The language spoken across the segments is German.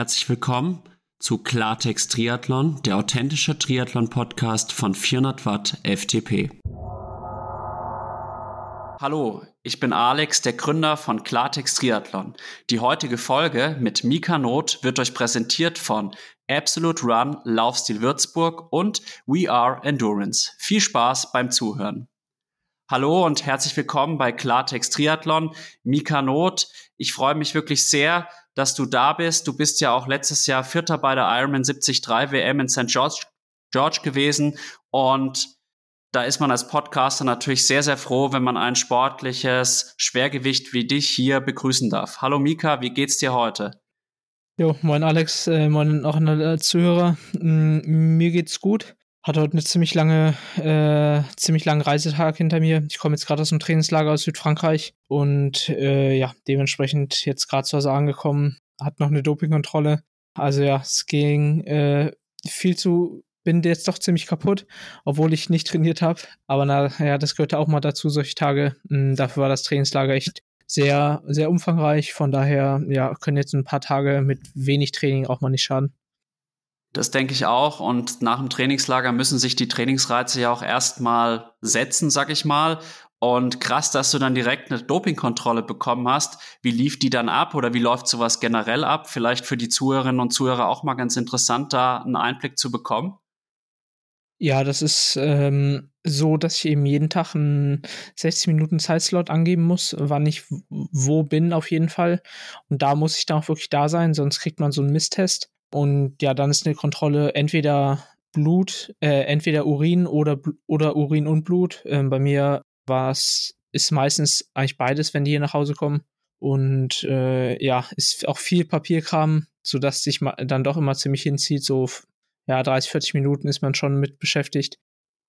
herzlich willkommen zu Klartext Triathlon, der authentische Triathlon-Podcast von 400 Watt FTP. Hallo, ich bin Alex, der Gründer von Klartext Triathlon. Die heutige Folge mit Mika Not wird euch präsentiert von Absolute Run, Laufstil Würzburg und We Are Endurance. Viel Spaß beim Zuhören. Hallo und herzlich willkommen bei Klartext Triathlon. Mika Not, ich freue mich wirklich sehr, dass du da bist. Du bist ja auch letztes Jahr Vierter bei der Ironman 73 WM in St. George, George gewesen und da ist man als Podcaster natürlich sehr, sehr froh, wenn man ein sportliches Schwergewicht wie dich hier begrüßen darf. Hallo Mika, wie geht's dir heute? Jo, moin Alex, äh, moin auch an alle Zuhörer. Mm, mir geht's gut. Hatte heute eine ziemlich lange, äh, ziemlich langen Reisetag hinter mir. Ich komme jetzt gerade aus dem Trainingslager aus Südfrankreich und äh, ja, dementsprechend jetzt gerade zu Hause angekommen. Hat noch eine Dopingkontrolle. Also ja, es ging äh, viel zu, bin jetzt doch ziemlich kaputt, obwohl ich nicht trainiert habe. Aber naja, das gehörte auch mal dazu, solche Tage. Hm, dafür war das Trainingslager echt sehr, sehr umfangreich. Von daher, ja, können jetzt ein paar Tage mit wenig Training auch mal nicht schaden. Das denke ich auch. Und nach dem Trainingslager müssen sich die Trainingsreize ja auch erstmal setzen, sag ich mal. Und krass, dass du dann direkt eine Dopingkontrolle bekommen hast. Wie lief die dann ab oder wie läuft sowas generell ab? Vielleicht für die Zuhörerinnen und Zuhörer auch mal ganz interessant, da einen Einblick zu bekommen. Ja, das ist ähm, so, dass ich eben jeden Tag einen 60 Minuten Zeitslot angeben muss, wann ich wo bin auf jeden Fall. Und da muss ich dann auch wirklich da sein, sonst kriegt man so einen Misstest. Und ja, dann ist eine Kontrolle entweder Blut, äh, entweder Urin oder, oder Urin und Blut. Ähm, bei mir war es, ist meistens eigentlich beides, wenn die hier nach Hause kommen. Und äh, ja, ist auch viel Papierkram, sodass sich dann doch immer ziemlich hinzieht. So ja, 30, 40 Minuten ist man schon mit beschäftigt.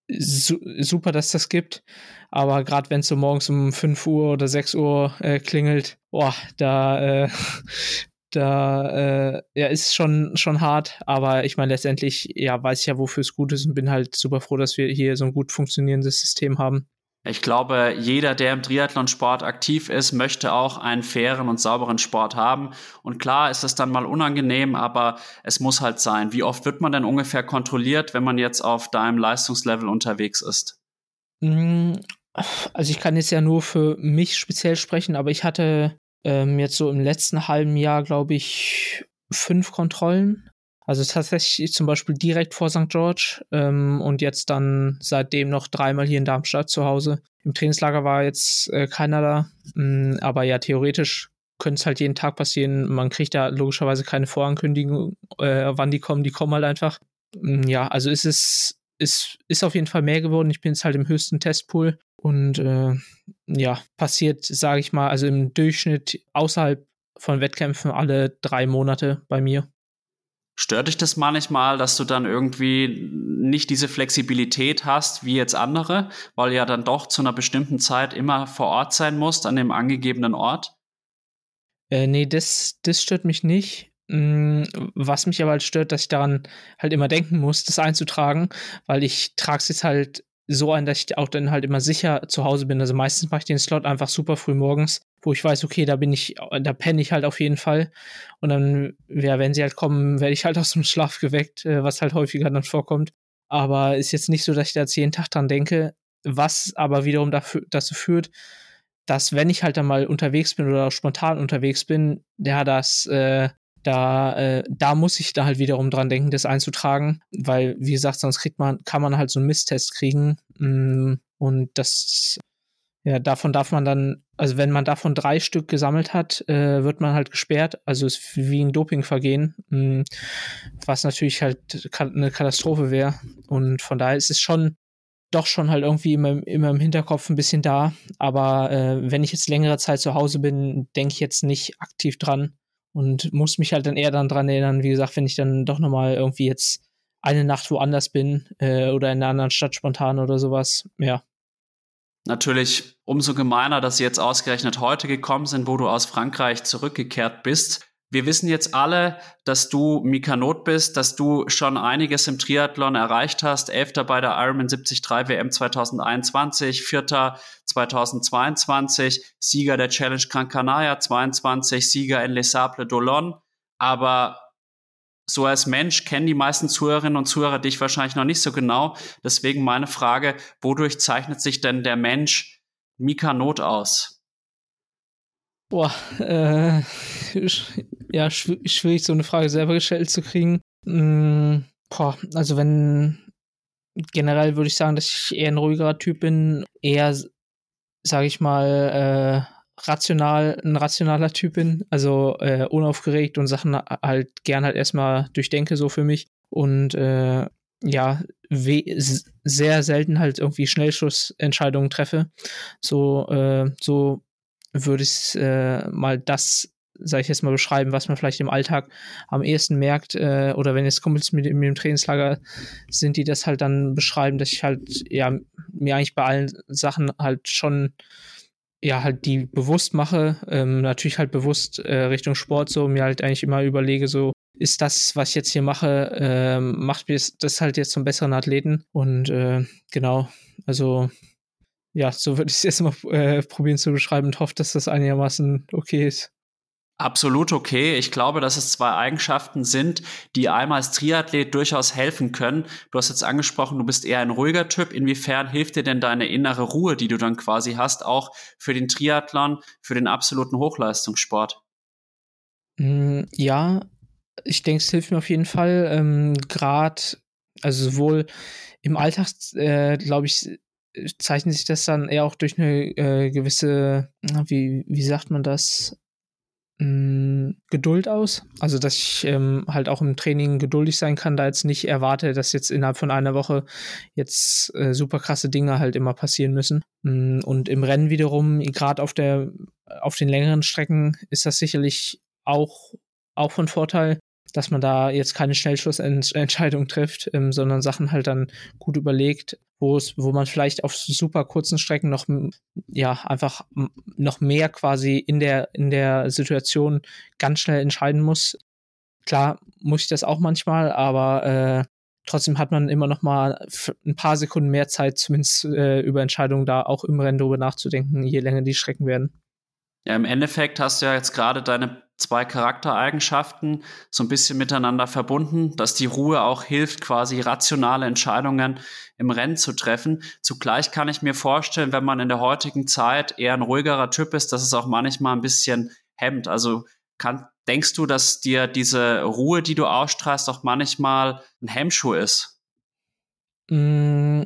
Su super, dass das gibt. Aber gerade wenn es so morgens um 5 Uhr oder 6 Uhr äh, klingelt, boah, da, äh, da äh, ja, ist schon, schon hart, aber ich meine, letztendlich, ja, weiß ich ja, wofür es gut ist und bin halt super froh, dass wir hier so ein gut funktionierendes System haben. Ich glaube, jeder, der im Triathlonsport aktiv ist, möchte auch einen fairen und sauberen Sport haben. Und klar ist es dann mal unangenehm, aber es muss halt sein. Wie oft wird man denn ungefähr kontrolliert, wenn man jetzt auf deinem Leistungslevel unterwegs ist? Mm, also ich kann jetzt ja nur für mich speziell sprechen, aber ich hatte ähm, jetzt so im letzten halben Jahr, glaube ich, fünf Kontrollen. Also tatsächlich zum Beispiel direkt vor St. George ähm, und jetzt dann seitdem noch dreimal hier in Darmstadt zu Hause. Im Trainingslager war jetzt äh, keiner da, mh, mm, aber ja, theoretisch könnte es halt jeden Tag passieren. Man kriegt da logischerweise keine Vorankündigung, äh, wann die kommen. Die kommen halt einfach. Mm, ja, also ist es ist, ist auf jeden Fall mehr geworden. Ich bin jetzt halt im höchsten Testpool und äh, ja, passiert, sage ich mal, also im Durchschnitt außerhalb von Wettkämpfen alle drei Monate bei mir. Stört dich das manchmal, dass du dann irgendwie nicht diese Flexibilität hast wie jetzt andere, weil ja dann doch zu einer bestimmten Zeit immer vor Ort sein musst, an dem angegebenen Ort? Äh, nee, das, das stört mich nicht. Mm, was mich aber halt stört, dass ich daran halt immer denken muss, das einzutragen, weil ich trage es jetzt halt so ein, dass ich auch dann halt immer sicher zu Hause bin. Also meistens mache ich den Slot einfach super früh morgens, wo ich weiß, okay, da bin ich, da penne ich halt auf jeden Fall. Und dann, ja, wenn sie halt kommen, werde ich halt aus dem Schlaf geweckt, äh, was halt häufiger dann vorkommt. Aber ist jetzt nicht so, dass ich da jetzt jeden Tag dran denke, was aber wiederum dafür, dazu führt, dass wenn ich halt dann mal unterwegs bin oder spontan unterwegs bin, ja, das äh, da, äh, da muss ich da halt wiederum dran denken, das einzutragen, weil, wie gesagt, sonst kriegt man, kann man halt so einen Misstest kriegen. Mm, und das, ja, davon darf man dann, also wenn man davon drei Stück gesammelt hat, äh, wird man halt gesperrt. Also ist wie ein Dopingvergehen, mm, was natürlich halt eine Katastrophe wäre. Und von daher ist es schon doch schon halt irgendwie immer, immer im Hinterkopf ein bisschen da. Aber äh, wenn ich jetzt längere Zeit zu Hause bin, denke ich jetzt nicht aktiv dran und muss mich halt dann eher dann dran erinnern, wie gesagt, wenn ich dann doch nochmal irgendwie jetzt eine Nacht woanders bin äh, oder in einer anderen Stadt spontan oder sowas, ja. Natürlich umso gemeiner, dass sie jetzt ausgerechnet heute gekommen sind, wo du aus Frankreich zurückgekehrt bist. Wir wissen jetzt alle, dass du Mika Not bist, dass du schon einiges im Triathlon erreicht hast. Elfter bei der Ironman 73 WM 2021, Vierter 2022, Sieger der Challenge Gran Canaria 22, Sieger in Les Sables d'Olonne. Aber so als Mensch kennen die meisten Zuhörerinnen und Zuhörer dich wahrscheinlich noch nicht so genau. Deswegen meine Frage, wodurch zeichnet sich denn der Mensch Mika Not aus? Boah, äh, ja, schwierig, so eine Frage selber gestellt zu kriegen. Mm, boah, also wenn generell würde ich sagen, dass ich eher ein ruhigerer Typ bin, eher, sage ich mal, äh, rational, ein rationaler Typ bin, also äh, unaufgeregt und Sachen halt gern halt erstmal durchdenke, so für mich. Und äh, ja, sehr selten halt irgendwie Schnellschussentscheidungen treffe. So, äh, so würde ich äh, mal das, sage ich jetzt mal, beschreiben, was man vielleicht im Alltag am ehesten merkt. Äh, oder wenn jetzt Kumpels mit, mit dem Trainingslager sind, die das halt dann beschreiben, dass ich halt, ja, mir eigentlich bei allen Sachen halt schon ja, halt die bewusst mache, ähm, natürlich halt bewusst äh, Richtung Sport so, mir halt eigentlich immer überlege, so, ist das, was ich jetzt hier mache, äh, macht mir das halt jetzt zum besseren Athleten und äh, genau, also ja, so würde ich es jetzt mal äh, probieren zu beschreiben und hoffe, dass das einigermaßen okay ist. Absolut okay. Ich glaube, dass es zwei Eigenschaften sind, die einmal als Triathlet durchaus helfen können. Du hast jetzt angesprochen, du bist eher ein ruhiger Typ. Inwiefern hilft dir denn deine innere Ruhe, die du dann quasi hast, auch für den Triathlon, für den absoluten Hochleistungssport? Mm, ja, ich denke, es hilft mir auf jeden Fall. Ähm, Gerade, also sowohl im Alltag, äh, glaube ich, zeichnet sich das dann eher auch durch eine äh, gewisse, wie, wie sagt man das? mh, Geduld aus. Also, dass ich ähm, halt auch im Training geduldig sein kann, da jetzt nicht erwarte, dass jetzt innerhalb von einer Woche jetzt äh, super krasse Dinge halt immer passieren müssen. Und im Rennen wiederum, gerade auf auf den längeren Strecken, ist das sicherlich auch, auch von Vorteil, dass man da jetzt keine Schnellschlussentscheidung trifft, ähm, sondern Sachen halt dann gut überlegt, wo es, wo man vielleicht auf super kurzen Strecken noch, ja, einfach noch mehr quasi in der, in der Situation ganz schnell entscheiden muss. Klar muss ich das auch manchmal, aber äh, trotzdem hat man immer noch mal ein paar Sekunden mehr Zeit, zumindest äh, über Entscheidungen da auch im Rennen drüber nachzudenken, je länger die Strecken werden. Ja, im Endeffekt hast du ja jetzt gerade deine zwei Charaktereigenschaften so ein bisschen miteinander verbunden, dass die Ruhe auch hilft, quasi rationale Entscheidungen im Rennen zu treffen. Zugleich kann ich mir vorstellen, wenn man in der heutigen Zeit eher ein ruhigerer Typ ist, dass es auch manchmal ein bisschen hemmt. Also kann, denkst du, dass dir diese Ruhe, die du ausstrahlst, auch manchmal ein Hemmschuh ist? Mm,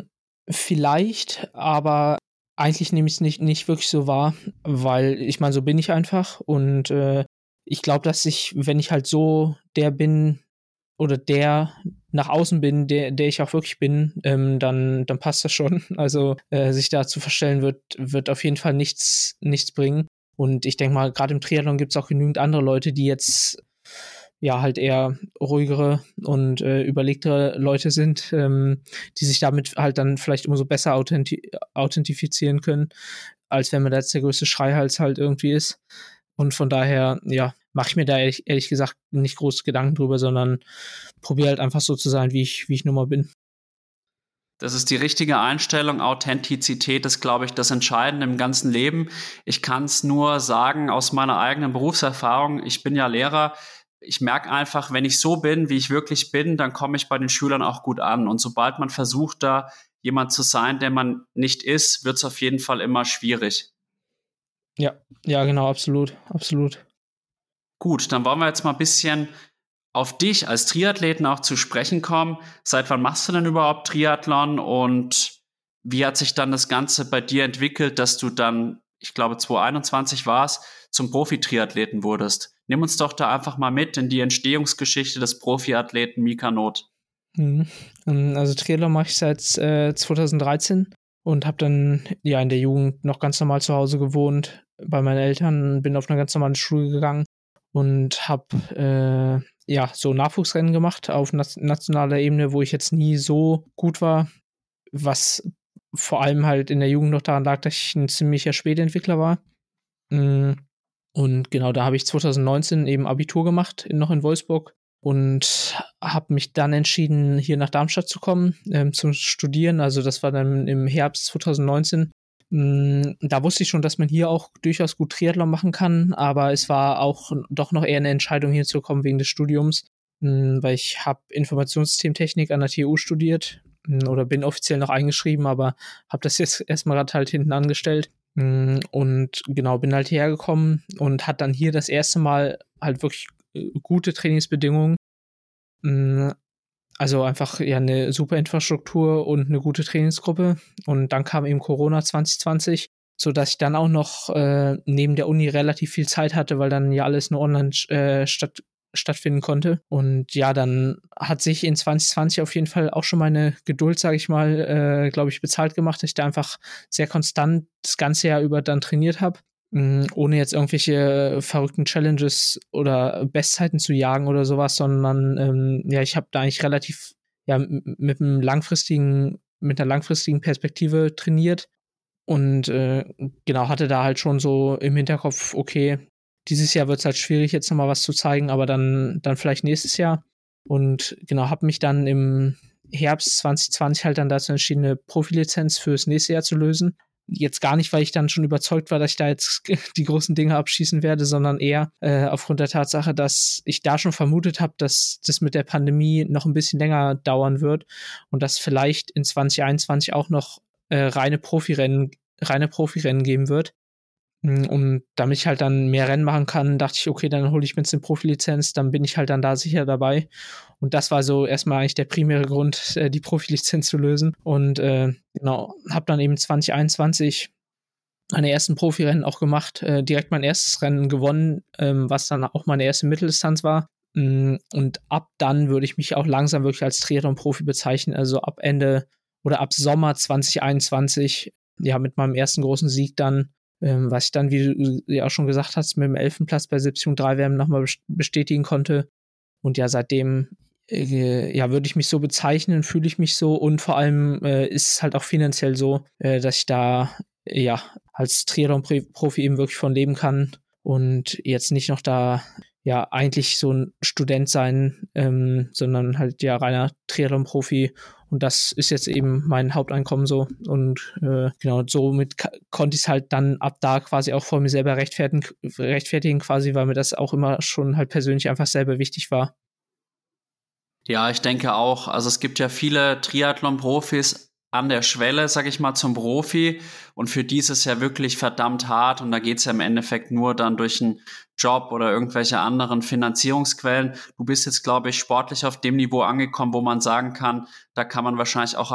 vielleicht, aber eigentlich nehme ich es nicht, nicht wirklich so wahr, weil ich meine, so bin ich einfach und äh, ich glaube, dass ich, wenn ich halt so der bin oder der nach außen bin, der, der ich auch wirklich bin, ähm, dann, dann passt das schon. Also äh, sich da zu verstellen wird, wird auf jeden Fall nichts, nichts bringen. Und ich denke mal, gerade im Triathlon gibt es auch genügend andere Leute, die jetzt ja halt eher ruhigere und äh, überlegtere Leute sind, ähm, die sich damit halt dann vielleicht umso besser authenti authentifizieren können, als wenn man da jetzt der größte Schreihals halt irgendwie ist. Und von daher, ja, mache ich mir da ehrlich, ehrlich, gesagt nicht groß Gedanken drüber, sondern probiere halt einfach so zu sein, wie ich, wie ich nun mal bin. Das ist die richtige Einstellung. Authentizität ist, glaube ich, das Entscheidende im ganzen Leben. Ich kann es nur sagen aus meiner eigenen Berufserfahrung. Ich bin ja Lehrer ich merke einfach, wenn ich so bin, wie ich wirklich bin, dann komme ich bei den Schülern auch gut an. Und sobald man versucht, da jemand zu sein, der man nicht ist, wird es auf jeden Fall immer schwierig. Ja, ja, genau, absolut, absolut. Gut, dann wollen wir jetzt mal ein bisschen auf dich als Triathleten auch zu sprechen kommen. Seit wann machst du denn überhaupt Triathlon und wie hat sich dann das Ganze bei dir entwickelt, dass du dann, ich glaube 2021 war es, zum Profi-Triathleten wurdest? Nimm uns doch da einfach mal mit in die Entstehungsgeschichte des Profiathleten Mika Not. Mhm. Ähm, also Triathlon mache ich seit äh, 2013 und habe dann ja in der Jugend noch ganz normal zu Hause gewohnt bei meinen Eltern, bin auf eine ganz normale Schule gegangen und habe äh, ja so Nachwuchsrennen gemacht auf nationaler Ebene, wo ich jetzt nie so gut war, was vor allem halt in der Jugend noch daran lag, dass ich ein ziemlicher Spätentwickler war. Mhm. Und genau, da habe ich 2019 eben Abitur gemacht, noch in Wolfsburg und habe mich dann entschieden, hier nach Darmstadt zu kommen ähm, zum Studieren. Also das war dann im Herbst 2019. Mm, da wusste ich schon, dass man hier auch durchaus gut Triathlon machen kann, aber es war auch doch noch eher eine Entscheidung hier zu kommen wegen des Studiums. mh, weil ich habe Informationssystemtechnik an der TU studiert mh, oder bin offiziell noch eingeschrieben, aber habe das jetzt erstmal halt hinten angestellt. Und genau, bin halt hergekommen und hat dann hier das erste Mal halt wirklich äh, gute Trainingsbedingungen. Also einfach ja eine super Infrastruktur und eine gute Trainingsgruppe. Und dann kam eben Corona 2020 so dass ich dann auch noch äh, neben der Uni relativ viel Zeit hatte, weil dann ja alles nur online äh, statt, stattfinden konnte. Und ja, dann hat sich in 2020 auf jeden Fall auch schon meine Geduld, sage ich mal, äh, glaube ich, bezahlt gemacht, dass ich da einfach sehr konstant das ganze Jahr über dann trainiert habe. Mm, ohne jetzt irgendwelche verrückten Challenges oder Bestzeiten zu jagen oder sowas, sondern ähm, ja, ich habe da eigentlich relativ ja mit einem langfristigen, mit einer langfristigen Perspektive trainiert und äh, genau, hatte da halt schon so im Hinterkopf, okay, dieses Jahr wird es halt schwierig, jetzt nochmal was zu zeigen, aber dann, dann vielleicht nächstes Jahr. Und genau, habe mich dann im Herbst 2020 halt dann dazu entschieden, eine Profilizenz fürs nächste Jahr zu lösen. Jetzt gar nicht, weil ich dann schon überzeugt war, dass ich da jetzt die großen Dinge abschießen werde, sondern eher äh, aufgrund der Tatsache, dass ich da schon vermutet habe, dass das mit der Pandemie noch ein bisschen länger dauern wird und dass vielleicht in 2021 auch noch äh, reine Profirennen, reine Profirennen geben wird. Mm, und damit ich halt dann mehr Rennen machen kann, dachte ich, okay, dann hole ich mir jetzt eine Profilizenz, dann bin ich halt dann da sicher dabei. Und das war so erstmal eigentlich der primäre Grund, äh, die Profilizenz zu lösen. Und äh, genau, habe dann eben 2021 meine ersten Profirennen auch gemacht, äh, direkt mein erstes Rennen gewonnen, ähm, was dann auch meine erste Mitteldistanz war. Mm, und ab dann würde ich mich auch langsam wirklich als Triathlon-Profi bezeichnen. Also ab Ende oder ab Sommer 2021, ja, mit meinem ersten großen Sieg dann, ähm, was ich dann, wie du ja auch schon gesagt hast, mit dem Elfenplatz bei 70.3 WM nochmal bestätigen konnte. Und ja, seitdem, äh, ja, würde ich mich so bezeichnen, fühle ich mich so und vor allem äh, ist es halt auch finanziell so, äh, dass ich da, ja, als Triathlon-Profi eben wirklich von leben kann und jetzt nicht noch da ja eigentlich so ein Student sein, ähm, sondern halt ja reiner Triathlon-Profi und das ist jetzt eben mein Haupteinkommen so. Und äh, genau, somit konnte ich es halt dann ab da quasi auch vor mir selber rechtfertigen, rechtfertigen, quasi, weil mir das auch immer schon halt persönlich einfach selber wichtig war. Ja, ich denke auch. Also es gibt ja viele Triathlon-Profis, an der Schwelle, sag ich mal, zum Profi. Und für die ist es ja wirklich verdammt hart. Und da geht es ja im Endeffekt nur dann durch einen Job oder irgendwelche anderen Finanzierungsquellen. Du bist jetzt, glaube ich, sportlich auf dem Niveau angekommen, wo man sagen kann, da kann man wahrscheinlich auch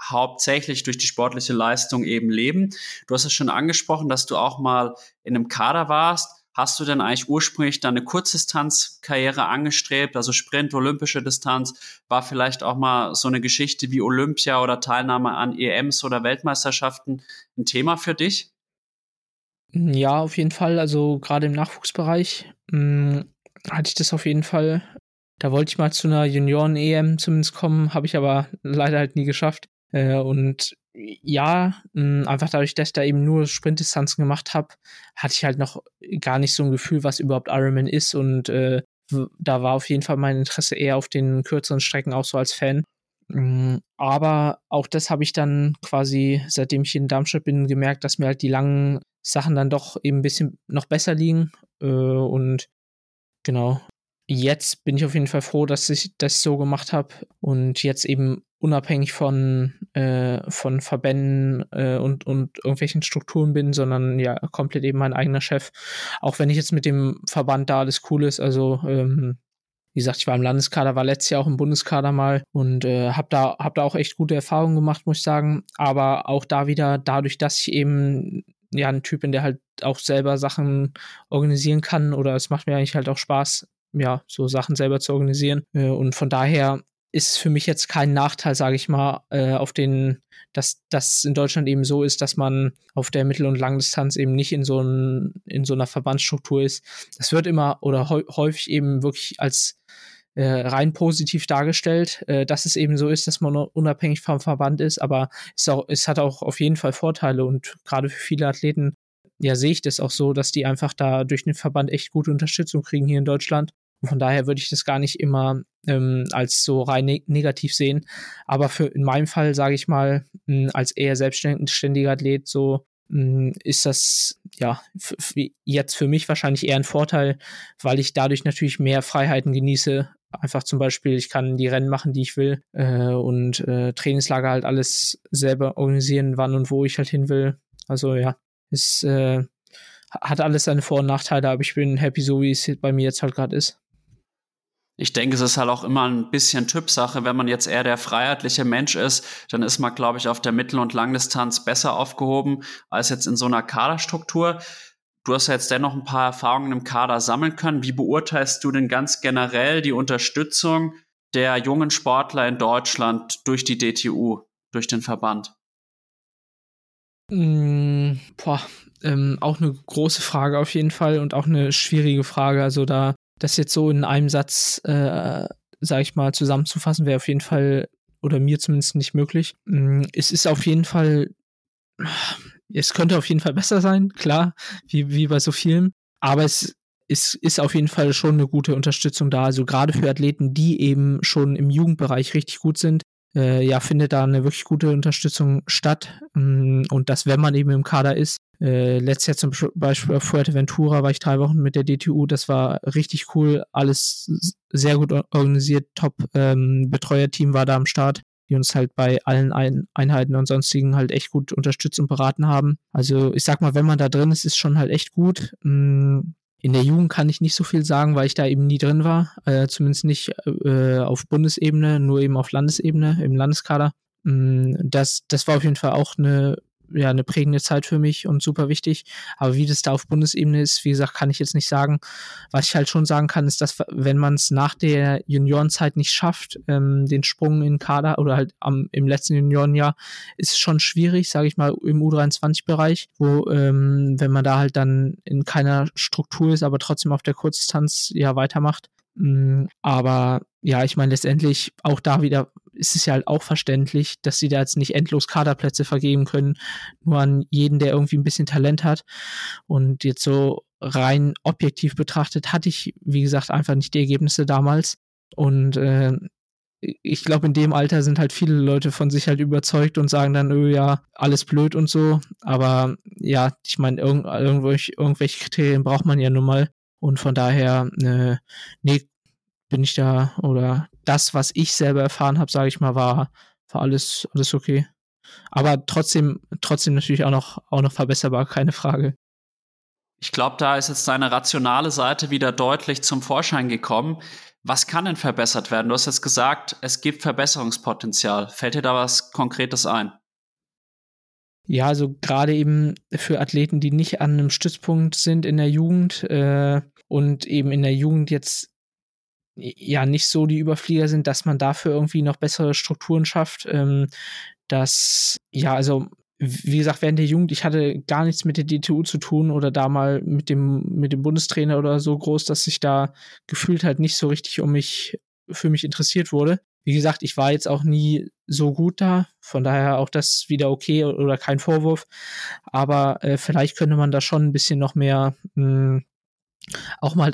hauptsächlich durch die sportliche Leistung eben leben. Du hast es schon angesprochen, dass du auch mal in einem Kader warst. Hast du denn eigentlich ursprünglich deine Kurzdistanzkarriere angestrebt, also Sprint, olympische Distanz? War vielleicht auch mal so eine Geschichte wie Olympia oder Teilnahme an EMs oder Weltmeisterschaften ein Thema für dich? Ja, auf jeden Fall. Also gerade im Nachwuchsbereich mh, hm, hatte ich das auf jeden Fall. Da wollte ich mal zu einer Junioren-EM zumindest kommen, habe ich aber leider halt nie geschafft. Äh, und ja, mh, einfach dadurch, dass ich da eben nur Sprintdistanzen gemacht habe, hatte ich halt noch gar nicht so ein Gefühl, was überhaupt Ironman ist und äh, da war auf jeden Fall mein Interesse eher auf den kürzeren Strecken auch so als Fan. Aber auch das habe ich dann quasi, seitdem ich in Darmstadt bin, gemerkt, dass mir halt die langen Sachen dann doch eben ein bisschen noch besser liegen. Äh, und genau, jetzt bin ich auf jeden Fall froh, dass ich das so gemacht habe und jetzt eben unabhängig von, äh, von Verbänden äh, und, und irgendwelchen Strukturen bin, sondern ja komplett eben mein eigener Chef. Auch wenn ich jetzt mit dem Verband da alles cool ist, also ähm, wie gesagt, ich war im Landeskader, war letztes Jahr auch im Bundeskader mal und äh, habe da, hab da auch echt gute Erfahrungen gemacht, muss ich sagen. Aber auch da wieder, dadurch, dass ich eben ja ein Typ bin, der halt auch selber Sachen organisieren kann oder es macht mir eigentlich halt auch Spaß, ja, so Sachen selber zu organisieren. Äh, und von daher ist für mich jetzt kein Nachteil, sage ich mal, äh, auf den, dass das in Deutschland eben so ist, dass man auf der Mittel- und Langdistanz eben nicht in so, ein, in so einer Verbandsstruktur ist. Das wird immer oder häufig eben wirklich als äh, rein positiv dargestellt, dass es eben so ist, dass man unabhängig vom Verband ist, aber es, auch, es hat auch auf jeden Fall Vorteile und gerade für viele Athleten ja sehe ich das auch so, dass die einfach da durch den Verband echt gute Unterstützung kriegen hier in Deutschland von daher würde ich das gar nicht immer ähm, als so rein ne negativ sehen. Aber für in meinem Fall, sage ich mal, mh, als eher selbstständiger Athlet, so mh, ist das ja jetzt für mich wahrscheinlich eher ein Vorteil, weil ich dadurch natürlich mehr Freiheiten genieße einfach zum Beispiel, ich kann die Rennen machen, die ich will äh, und äh, Trainingslager halt alles selber organisieren, wann und wo ich halt hin will. Also ja, es äh, hat alles seine Vor- und Nachteile, aber ich bin happy, so wie es bei mir jetzt halt gerade ist. Ich denke, es ist halt auch immer ein bisschen Typsache. Wenn man jetzt eher der freiheitliche Mensch ist, dann ist man, glaube ich, auf der Mittel- und Langdistanz besser aufgehoben als jetzt in so einer Kaderstruktur. Du hast ja jetzt dennoch ein paar Erfahrungen im Kader sammeln können. Wie beurteilst du denn ganz generell die Unterstützung der jungen Sportler in Deutschland durch die DTU, durch den Verband? Mm, boah, ähm, auch eine große Frage auf jeden Fall und auch eine schwierige Frage. Also da das jetzt so in einem Satz, äh, sage ich mal, zusammenzufassen, wäre auf jeden Fall oder mir zumindest nicht möglich. Mm, es ist auf jeden Fall, es könnte auf jeden Fall besser sein, klar, wie, wie bei so vielen. Aber es ist, ist auf jeden Fall schon eine gute Unterstützung da. Also gerade für Athleten, die eben schon im Jugendbereich richtig gut sind, äh, ja, findet da eine wirklich gute Unterstützung statt. Mm, und das, wenn man eben im Kader ist. Äh, letztes Jahr zum Beispiel auf Fuerteventura war ich drei Wochen mit der DTU. Das war richtig cool. Alles sehr gut organisiert. Top ähm, Betreuerteam war da am Start die uns halt bei allen Ein Einheiten und sonstigen halt echt gut unterstützt und beraten haben. Also ich sag mal, wenn man da drin ist, ist schon halt echt gut. Mm, in der Jugend kann ich nicht so viel sagen, weil ich da eben nie drin war. Äh, zumindest nicht äh, auf Bundesebene, nur eben auf Landesebene, im Landeskader. Mm, das, das war auf jeden Fall auch eine ja eine prägende Zeit für mich und super wichtig. Aber wie das da auf Bundesebene ist, wie gesagt, kann ich jetzt nicht sagen. Was ich halt schon sagen kann, ist, dass wenn man es nach der Juniorenzeit nicht schafft, ähm, den Sprung in Kader oder halt am, im letzten Juniorenjahr, ist es schon schwierig, sage ich mal, im U23-Bereich, wo ähm, wenn man da halt dann in keiner Struktur ist, aber trotzdem auf der Kurzdistanz ja weitermacht. Mm, aber ja, ich meine, letztendlich auch da wieder ist es ja halt auch verständlich, dass sie da jetzt nicht endlos Kaderplätze vergeben können, nur an jeden, der irgendwie ein bisschen Talent hat. Und jetzt so rein objektiv betrachtet hatte ich, wie gesagt, einfach nicht die Ergebnisse damals. Und äh, ich glaube, in dem Alter sind halt viele Leute von sich halt überzeugt und sagen dann, öh, ja, alles blöd und so. Aber ja, ich meine, irgend, irgendwelche, irgendwelche Kriterien braucht man ja nun mal. Und von daher, äh, nee, bin ich da oder das, was ich selber erfahren habe, sage ich mal, war, war alles, alles okay. Aber trotzdem, trotzdem natürlich auch noch, auch noch verbesserbar, keine Frage. Ich glaube, da ist jetzt deine rationale Seite wieder deutlich zum Vorschein gekommen. Was kann denn verbessert werden? Du hast jetzt gesagt, es gibt Verbesserungspotenzial. Fällt dir da was Konkretes ein? Ja, also gerade eben für Athleten, die nicht an einem Stützpunkt sind in der Jugend äh, und eben in der Jugend jetzt ja nicht so die Überflieger sind, dass man dafür irgendwie noch bessere Strukturen schafft. Ähm, dass, ja, also wie gesagt, während der Jugend, ich hatte gar nichts mit der DTU zu tun oder da mal mit dem, mit dem Bundestrainer oder so groß, dass ich da gefühlt halt nicht so richtig um mich, für mich interessiert wurde. Wie gesagt, ich war jetzt auch nie so gut da, von daher auch das wieder okay oder kein Vorwurf. Aber äh, vielleicht könnte man da schon ein bisschen noch mehr mh, hm, auch mal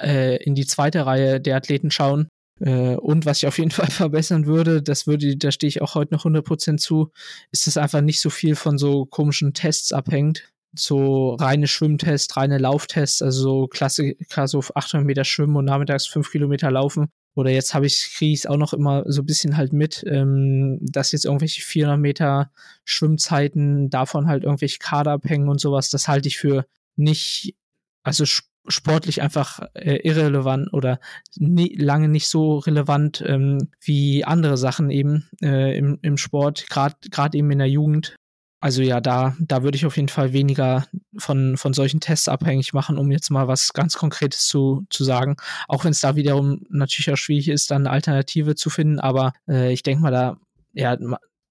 äh, in die zweite Reihe der Athleten schauen. Äh, und was ich auf jeden Fall verbessern würde, das würde, da stehe ich auch heute noch 100% zu, ist, dass einfach nicht so viel von so komischen Tests abhängt. So reine Schwimmtests, reine Lauftests, also so Klassiker, so 800 Meter schwimmen und nachmittags 5 Kilometer laufen. Oder jetzt habe ich, kriege ich es auch noch immer so ein bisschen halt mit, ähm, dass jetzt irgendwelche 400 Meter Schwimmzeiten davon halt irgendwelche Kader abhängen und sowas. Das halte ich für nicht, also sportlich einfach äh, irrelevant oder nie, lange nicht so relevant ähm, wie andere Sachen eben äh, im, im Sport, gerade eben in der Jugend. Also ja, da, da würde ich auf jeden Fall weniger von, von solchen Tests abhängig machen, um jetzt mal was ganz Konkretes zu, zu sagen. Auch wenn es da wiederum natürlich auch schwierig ist, dann eine Alternative zu finden. Aber äh, ich denke mal, da, ja,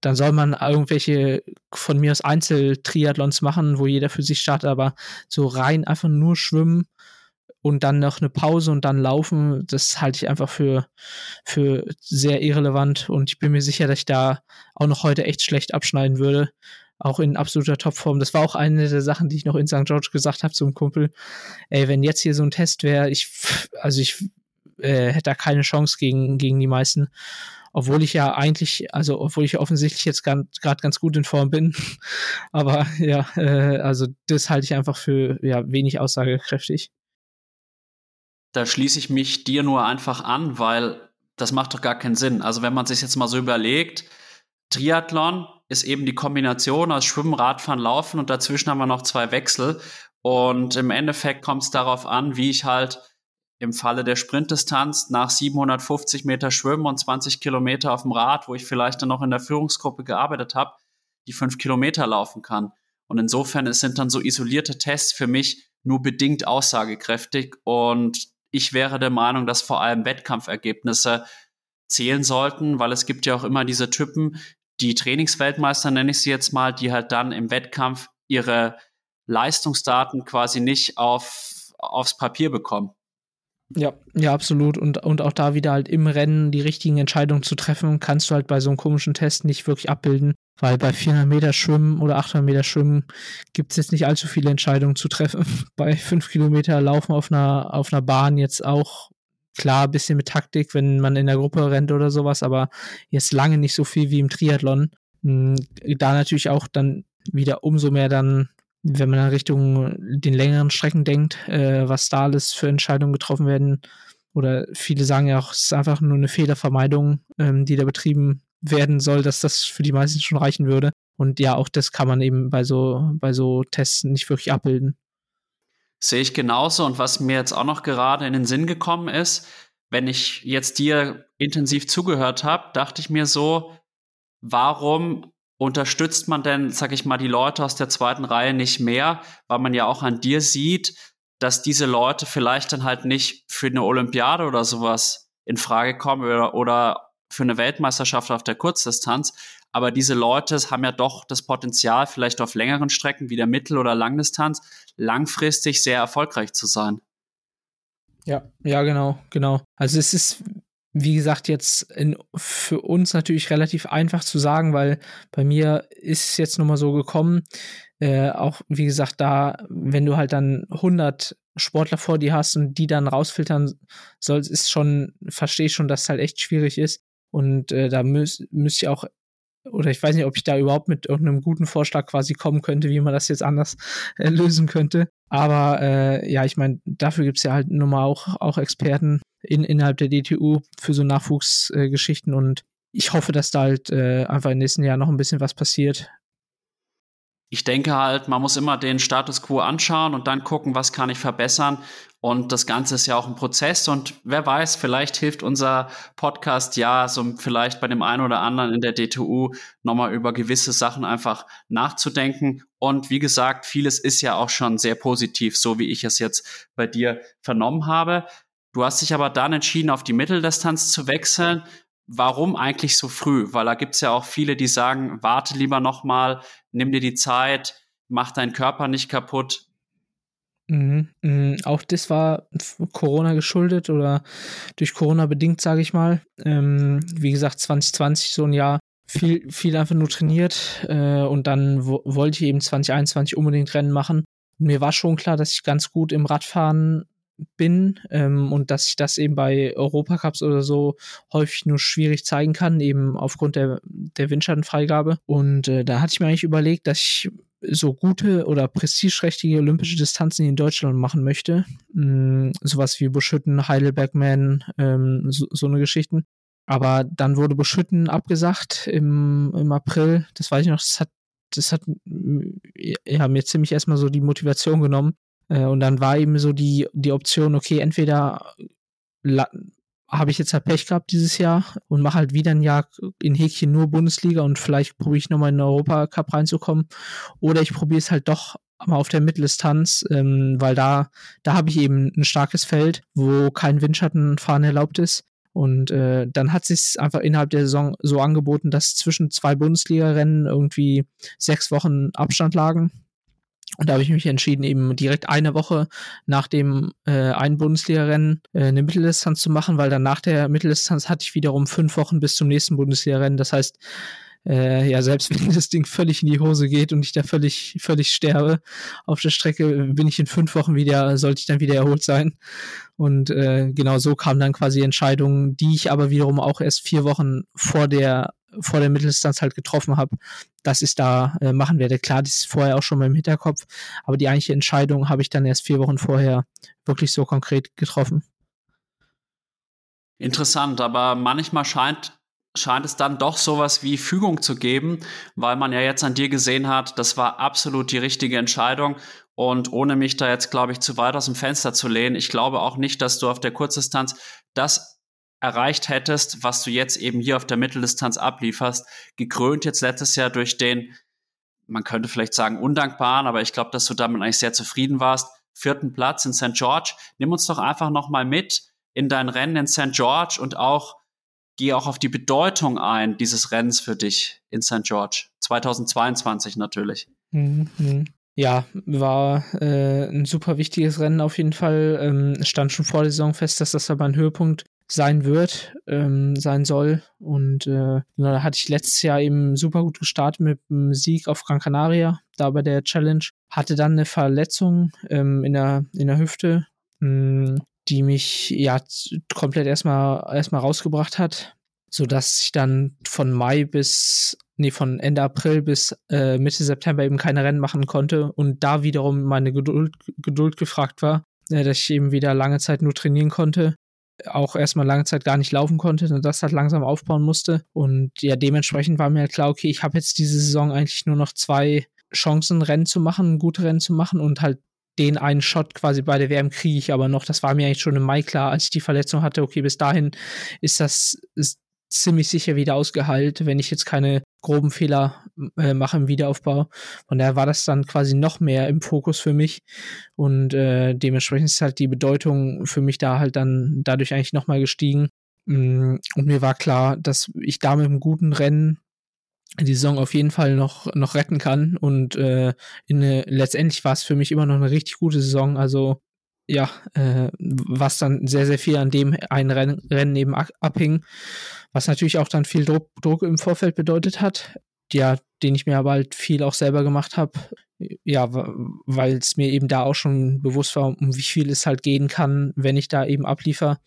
dann soll man irgendwelche von mir aus Einzeltriathlons machen, wo jeder für sich startet, aber so rein einfach nur schwimmen und dann noch eine Pause und dann laufen, das halte ich einfach für, für sehr irrelevant und ich bin mir sicher, dass ich da auch noch heute echt schlecht abschneiden würde. Auch in absoluter Topform. Das war auch eine der Sachen, die ich noch in St. George gesagt habe zum Kumpel. Ey, wenn jetzt hier so ein Test wäre, ich, also ich äh, hätte da keine Chance gegen, gegen die meisten obwohl ich ja eigentlich, also obwohl ich offensichtlich jetzt gerade ganz gut in Form bin. Aber ja, äh, also das halte ich einfach für ja wenig aussagekräftig da schließe ich mich dir nur einfach an, weil das macht doch gar keinen Sinn. Also wenn man sich jetzt mal so überlegt, Triathlon ist eben die Kombination aus Schwimmen, Radfahren, Laufen und dazwischen haben wir noch zwei Wechsel. Und im Endeffekt kommt es darauf an, wie ich halt im Falle der Sprintdistanz nach 750 Meter Schwimmen und 20 Kilometer auf dem Rad, wo ich vielleicht dann noch in der Führungsgruppe gearbeitet habe, die fünf Kilometer laufen kann. Und insofern sind dann so isolierte Tests für mich nur bedingt aussagekräftig. Und ich wäre der Meinung, dass vor allem Wettkampfergebnisse zählen sollten, weil es gibt ja auch immer diese Typen, die Trainingsweltmeister nenne ich sie jetzt mal, die halt dann im Wettkampf ihre Leistungsdaten quasi nicht auf, aufs Papier bekommen. Ja, ja, absolut. Und, und auch da wieder halt im Rennen die richtigen Entscheidungen zu treffen, kannst du halt bei so einem komischen Test nicht wirklich abbilden, weil bei 400 Meter Schwimmen oder 800 Meter Schwimmen gibt es jetzt nicht allzu viele Entscheidungen zu treffen. Bei 5 Kilometer Laufen auf einer, auf einer Bahn jetzt auch klar ein bisschen mit Taktik, wenn man in der Gruppe rennt oder sowas, aber jetzt lange nicht so viel wie im Triathlon. Hm, da natürlich auch dann wieder umso mehr dann wenn man in Richtung den längeren Strecken denkt, äh, was da alles für Entscheidungen getroffen werden. Oder viele sagen ja auch, es ist einfach nur eine Fehlervermeidung, ähm, die da betrieben werden soll, dass das für die meisten schon reichen würde. Und ja, auch das kann man eben bei so, bei so Tests nicht wirklich abbilden. Sehe ich genauso. Und was mir jetzt auch noch gerade in den Sinn gekommen ist, wenn ich jetzt dir intensiv zugehört habe, dachte ich mir so, warum unterstützt man denn, sag ich mal, die Leute aus der zweiten Reihe nicht mehr, weil man ja auch an dir sieht, dass diese Leute vielleicht dann halt nicht für eine Olympiade oder sowas in Frage kommen oder, oder für eine Weltmeisterschaft auf der Kurzdistanz. Aber diese Leute haben ja doch das Potenzial, vielleicht auf längeren Strecken wie der Mittel- oder Langdistanz langfristig sehr erfolgreich zu sein. Ja, ja, genau, genau. Also es ist wie gesagt, jetzt in, für uns natürlich relativ einfach zu sagen, weil bei mir ist es jetzt nochmal so gekommen, äh, auch wie gesagt, da, wenn du halt dann 100 Sportler vor dir hast und die dann rausfiltern sollst, ist schon, verstehe ich schon, dass es halt echt schwierig ist. Und äh, da müsst, müsst ihr auch oder ich weiß nicht, ob ich da überhaupt mit irgendeinem guten Vorschlag quasi kommen könnte, wie man das jetzt anders äh, lösen könnte. Aber äh, ja, ich meine, dafür gibt es ja halt nun mal auch, auch Experten in, innerhalb der DTU für so Nachwuchsgeschichten äh, und ich hoffe, dass da halt äh, einfach im nächsten Jahr noch ein bisschen was passiert, ich denke halt, man muss immer den Status quo anschauen und dann gucken, was kann ich verbessern. Und das Ganze ist ja auch ein Prozess und wer weiß, vielleicht hilft unser Podcast ja, so vielleicht bei dem einen oder anderen in der DTU nochmal über gewisse Sachen einfach nachzudenken. Und wie gesagt, vieles ist ja auch schon sehr positiv, so wie ich es jetzt bei dir vernommen habe. Du hast dich aber dann entschieden, auf die Mitteldistanz zu wechseln. Warum eigentlich so früh? Weil da gibt's ja auch viele, die sagen, warte lieber nochmal, nimm dir die Zeit, mach deinen Körper nicht kaputt. Mhm, mh, auch das war Corona geschuldet oder durch Corona bedingt, sage ich mal. Ähm, wie gesagt, 2020 so ein Jahr viel, viel einfach nur trainiert äh, und dann wollte ich eben 2021 unbedingt Rennen machen. mir war schon klar, dass ich ganz gut im Radfahren bin ähm, und dass ich das eben bei Europacups oder so häufig nur schwierig zeigen kann, eben aufgrund der, der Windschattenfreigabe. Und äh, da hatte ich mir eigentlich überlegt, dass ich so gute oder prestigeträchtige olympische Distanzen in Deutschland machen möchte. Ähm, sowas wie Buschütten, Heidelbergman, ähm, so, so eine Geschichten. Aber dann wurde Buschütten abgesagt im, im April. Das weiß ich noch, das hat das hat ja, mir ziemlich erstmal so die Motivation genommen, äh, und dann war eben so die, die Option, okay, entweder habe ich jetzt halt Pech gehabt dieses Jahr und mache halt wieder ein Jahr in Häkchen nur Bundesliga und vielleicht probiere ich nochmal in den Europacup reinzukommen. Oder ich probiere es halt doch mal auf der Mitteldistanz, ähm, weil da, da habe ich eben ein starkes Feld, wo kein Windschattenfahren erlaubt ist. Und äh, dann hat sich einfach innerhalb der Saison so angeboten, dass zwischen zwei Bundesliga-Rennen irgendwie sechs Wochen Abstand lagen. Und da habe ich mich entschieden, eben direkt eine Woche nach dem äh, einen Bundesliga-Rennen äh, eine Mitteldistanz zu machen, weil dann nach der Mitteldistanz hatte ich wiederum fünf Wochen bis zum nächsten Bundesliga-Rennen. Das heißt, äh, ja, selbst wenn das Ding völlig in die Hose geht und ich da völlig, völlig sterbe auf der Strecke, bin ich in fünf Wochen wieder, sollte ich dann wieder erholt sein. Und äh, genau so kamen dann quasi Entscheidungen, die ich aber wiederum auch erst vier Wochen vor der vor der Mitteldistanz halt getroffen habe, dass ich da äh, machen werde. Klar, das ist vorher auch schon mal im Hinterkopf, aber die eigentliche Entscheidung habe ich dann erst vier Wochen vorher wirklich so konkret getroffen. Interessant, aber manchmal scheint scheint es dann doch sowas wie Fügung zu geben, weil man ja jetzt an dir gesehen hat, das war absolut die richtige Entscheidung. Und ohne mich da jetzt, glaube ich, zu weit aus dem Fenster zu lehnen, ich glaube auch nicht, dass du auf der Kurzdistanz das erreicht hättest, was du jetzt eben hier auf der Mitteldistanz ablieferst, gekrönt jetzt letztes Jahr durch den, man könnte vielleicht sagen, undankbaren, aber ich glaube, dass du damit eigentlich sehr zufrieden warst, vierten Platz in St. George. Nimm uns doch einfach nochmal mit in dein Rennen in St. George und auch geh auch auf die Bedeutung ein dieses Rennens für dich in St. George. 2022 natürlich. Mhm. Ja, war äh, ein super wichtiges Rennen auf jeden Fall. Ähm, stand schon vor der Saison fest, dass das aber ein Höhepunkt sein wird, ähm, sein soll. Und äh, genau, da hatte ich letztes Jahr eben super gut gestartet mit dem Sieg auf Gran Canaria, da bei der Challenge. Hatte dann eine Verletzung ähm, in, der, in der Hüfte, mh, hm, die mich ja komplett erstmal erstmal rausgebracht hat, so dass ich dann von Mai bis nee von Ende April bis äh, Mitte September eben keine Rennen machen konnte und da wiederum meine Geduld Geduld gefragt war, äh, dass ich eben wieder lange Zeit nur trainieren konnte auch erstmal lange Zeit gar nicht laufen konnte und das halt langsam aufbauen musste. Und ja, dementsprechend war mir halt klar, okay, ich habe jetzt diese Saison eigentlich nur noch zwei Chancen, Rennen zu machen, gute Rennen zu machen und halt den einen Shot quasi bei der WM kriege ich aber noch. Das war mir eigentlich schon im Mai klar, als ich die Verletzung hatte. Okay, bis dahin ist das ist ziemlich sicher wieder ausgeheilt, wenn ich jetzt keine groben Fehler äh, mache im Wiederaufbau. Von daher war das dann quasi noch mehr im Fokus für mich und äh, dementsprechend ist halt die Bedeutung für mich da halt dann dadurch eigentlich nochmal gestiegen. Mm, und mir war klar, dass ich da mit einem guten Rennen die Saison auf jeden Fall noch, noch retten kann. Und äh, in eine, letztendlich war es für mich immer noch eine richtig gute Saison. Also ja, äh, was dann sehr, sehr viel an dem einen Rennen, Rennen eben abhing, was natürlich auch dann viel Druck, Druck im Vorfeld bedeutet hat, ja, den ich mir aber halt viel auch selber gemacht habe, ja, weil es mir eben da auch schon bewusst war, um wie viel es halt gehen kann, wenn ich da eben abliefer,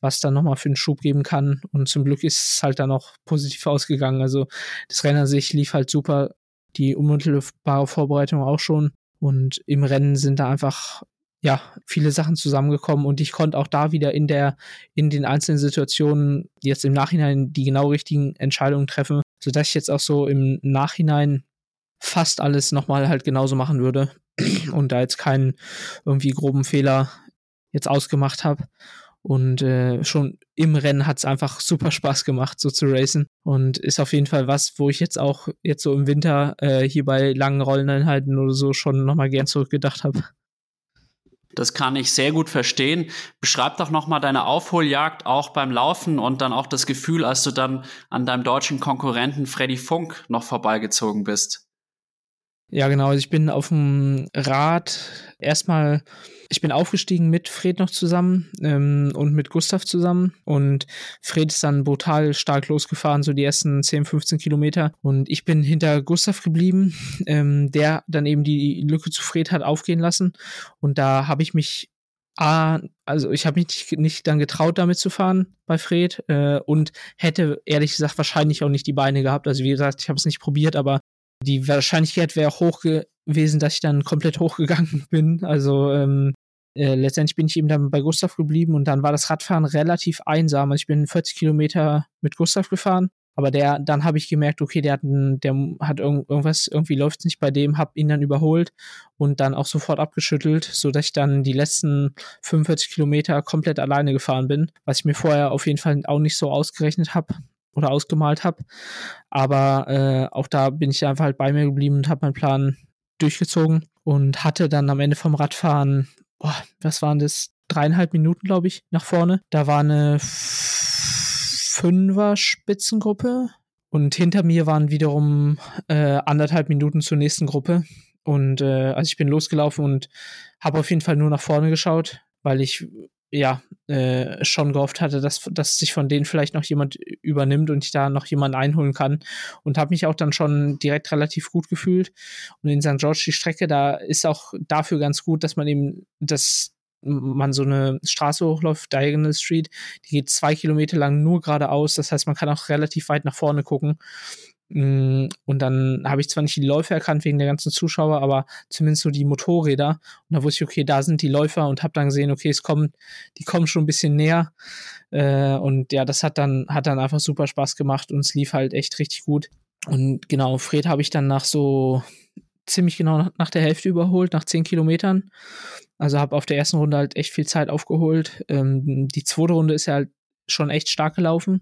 was dann nochmal für einen Schub geben kann. Und zum Glück ist es halt dann auch positiv ausgegangen. Also das Rennen an sich lief halt super, die unmittelbare Vorbereitung auch schon. Und im Rennen sind da einfach ja, viele Sachen zusammengekommen und ich konnte auch da wieder in der, in den einzelnen Situationen jetzt im Nachhinein die genau richtigen Entscheidungen treffen, sodass ich jetzt auch so im Nachhinein fast alles nochmal halt genauso machen würde und da jetzt keinen irgendwie groben Fehler jetzt ausgemacht habe. Und äh, schon im Rennen hat es einfach super Spaß gemacht, so zu racen. Und ist auf jeden Fall was, wo ich jetzt auch jetzt so im Winter äh, hier bei langen Rolleneinheiten oder so schon nochmal gern zurückgedacht habe. Das kann ich sehr gut verstehen. Beschreib doch noch mal deine Aufholjagd auch beim Laufen und dann auch das Gefühl, als du dann an deinem deutschen Konkurrenten Freddy Funk noch vorbeigezogen bist. Ja, genau. Also ich bin auf dem Rad erstmal, ich bin aufgestiegen mit Fred noch zusammen ähm, und mit Gustav zusammen. Und Fred ist dann brutal stark losgefahren, so die ersten 10, 15 Kilometer. Und ich bin hinter Gustav geblieben, ähm, der dann eben die Lücke zu Fred hat aufgehen lassen. Und da habe ich mich A, also ich habe mich nicht, nicht, dann getraut, damit zu fahren bei Fred äh, und hätte ehrlich gesagt wahrscheinlich auch nicht die Beine gehabt. Also wie gesagt, ich habe es nicht probiert, aber die Wahrscheinlichkeit wäre hoch gewesen, dass ich dann komplett hochgegangen bin. Also ähm, äh, letztendlich bin ich eben dann bei Gustav geblieben und dann war das Radfahren relativ einsam. Also ich bin 40 Kilometer mit Gustav gefahren, aber der, dann habe ich gemerkt, okay, der hat, ein, der hat irgend, irgendwas, irgendwie läuft es nicht bei dem, habe ihn dann überholt und dann auch sofort abgeschüttelt, so dass ich dann die letzten 45 Kilometer komplett alleine gefahren bin, was ich mir vorher auf jeden Fall auch nicht so ausgerechnet habe oder ausgemalt habe. Aber äh, auch da bin ich einfach halt bei mir geblieben und habe meinen Plan durchgezogen und hatte dann am Ende vom Radfahren, boah, was waren das? Dreieinhalb Minuten, glaube ich, nach vorne. Da war eine Fünfer-Spitzengruppe und hinter mir waren wiederum äh, anderthalb Minuten zur nächsten Gruppe. Und äh, also ich bin losgelaufen und habe auf jeden Fall nur nach vorne geschaut, weil ich ja, äh, schon gehofft hatte, dass, dass sich von denen vielleicht noch jemand übernimmt und ich da noch jemanden einholen kann. Und habe mich auch dann schon direkt relativ gut gefühlt. Und in St. George die Strecke, da ist auch dafür ganz gut, dass man eben das man so eine Straße hochläuft, Diagonal Street, die geht zwei Kilometer lang nur geradeaus. Das heißt, man kann auch relativ weit nach vorne gucken. Mm, und dann habe ich zwar nicht die Läufer erkannt wegen der ganzen Zuschauer, aber zumindest so die Motorräder. Und da wusste ich, okay, da sind die Läufer und habe dann gesehen, okay, es kommen, die kommen schon ein bisschen näher. Äh, und ja, das hat dann, hat dann einfach super Spaß gemacht und es lief halt echt richtig gut. Und genau, Fred habe ich dann nach so ziemlich genau nach der Hälfte überholt, nach zehn Kilometern. Also habe auf der ersten Runde halt echt viel Zeit aufgeholt. Ähm, die zweite Runde ist ja halt schon echt stark gelaufen.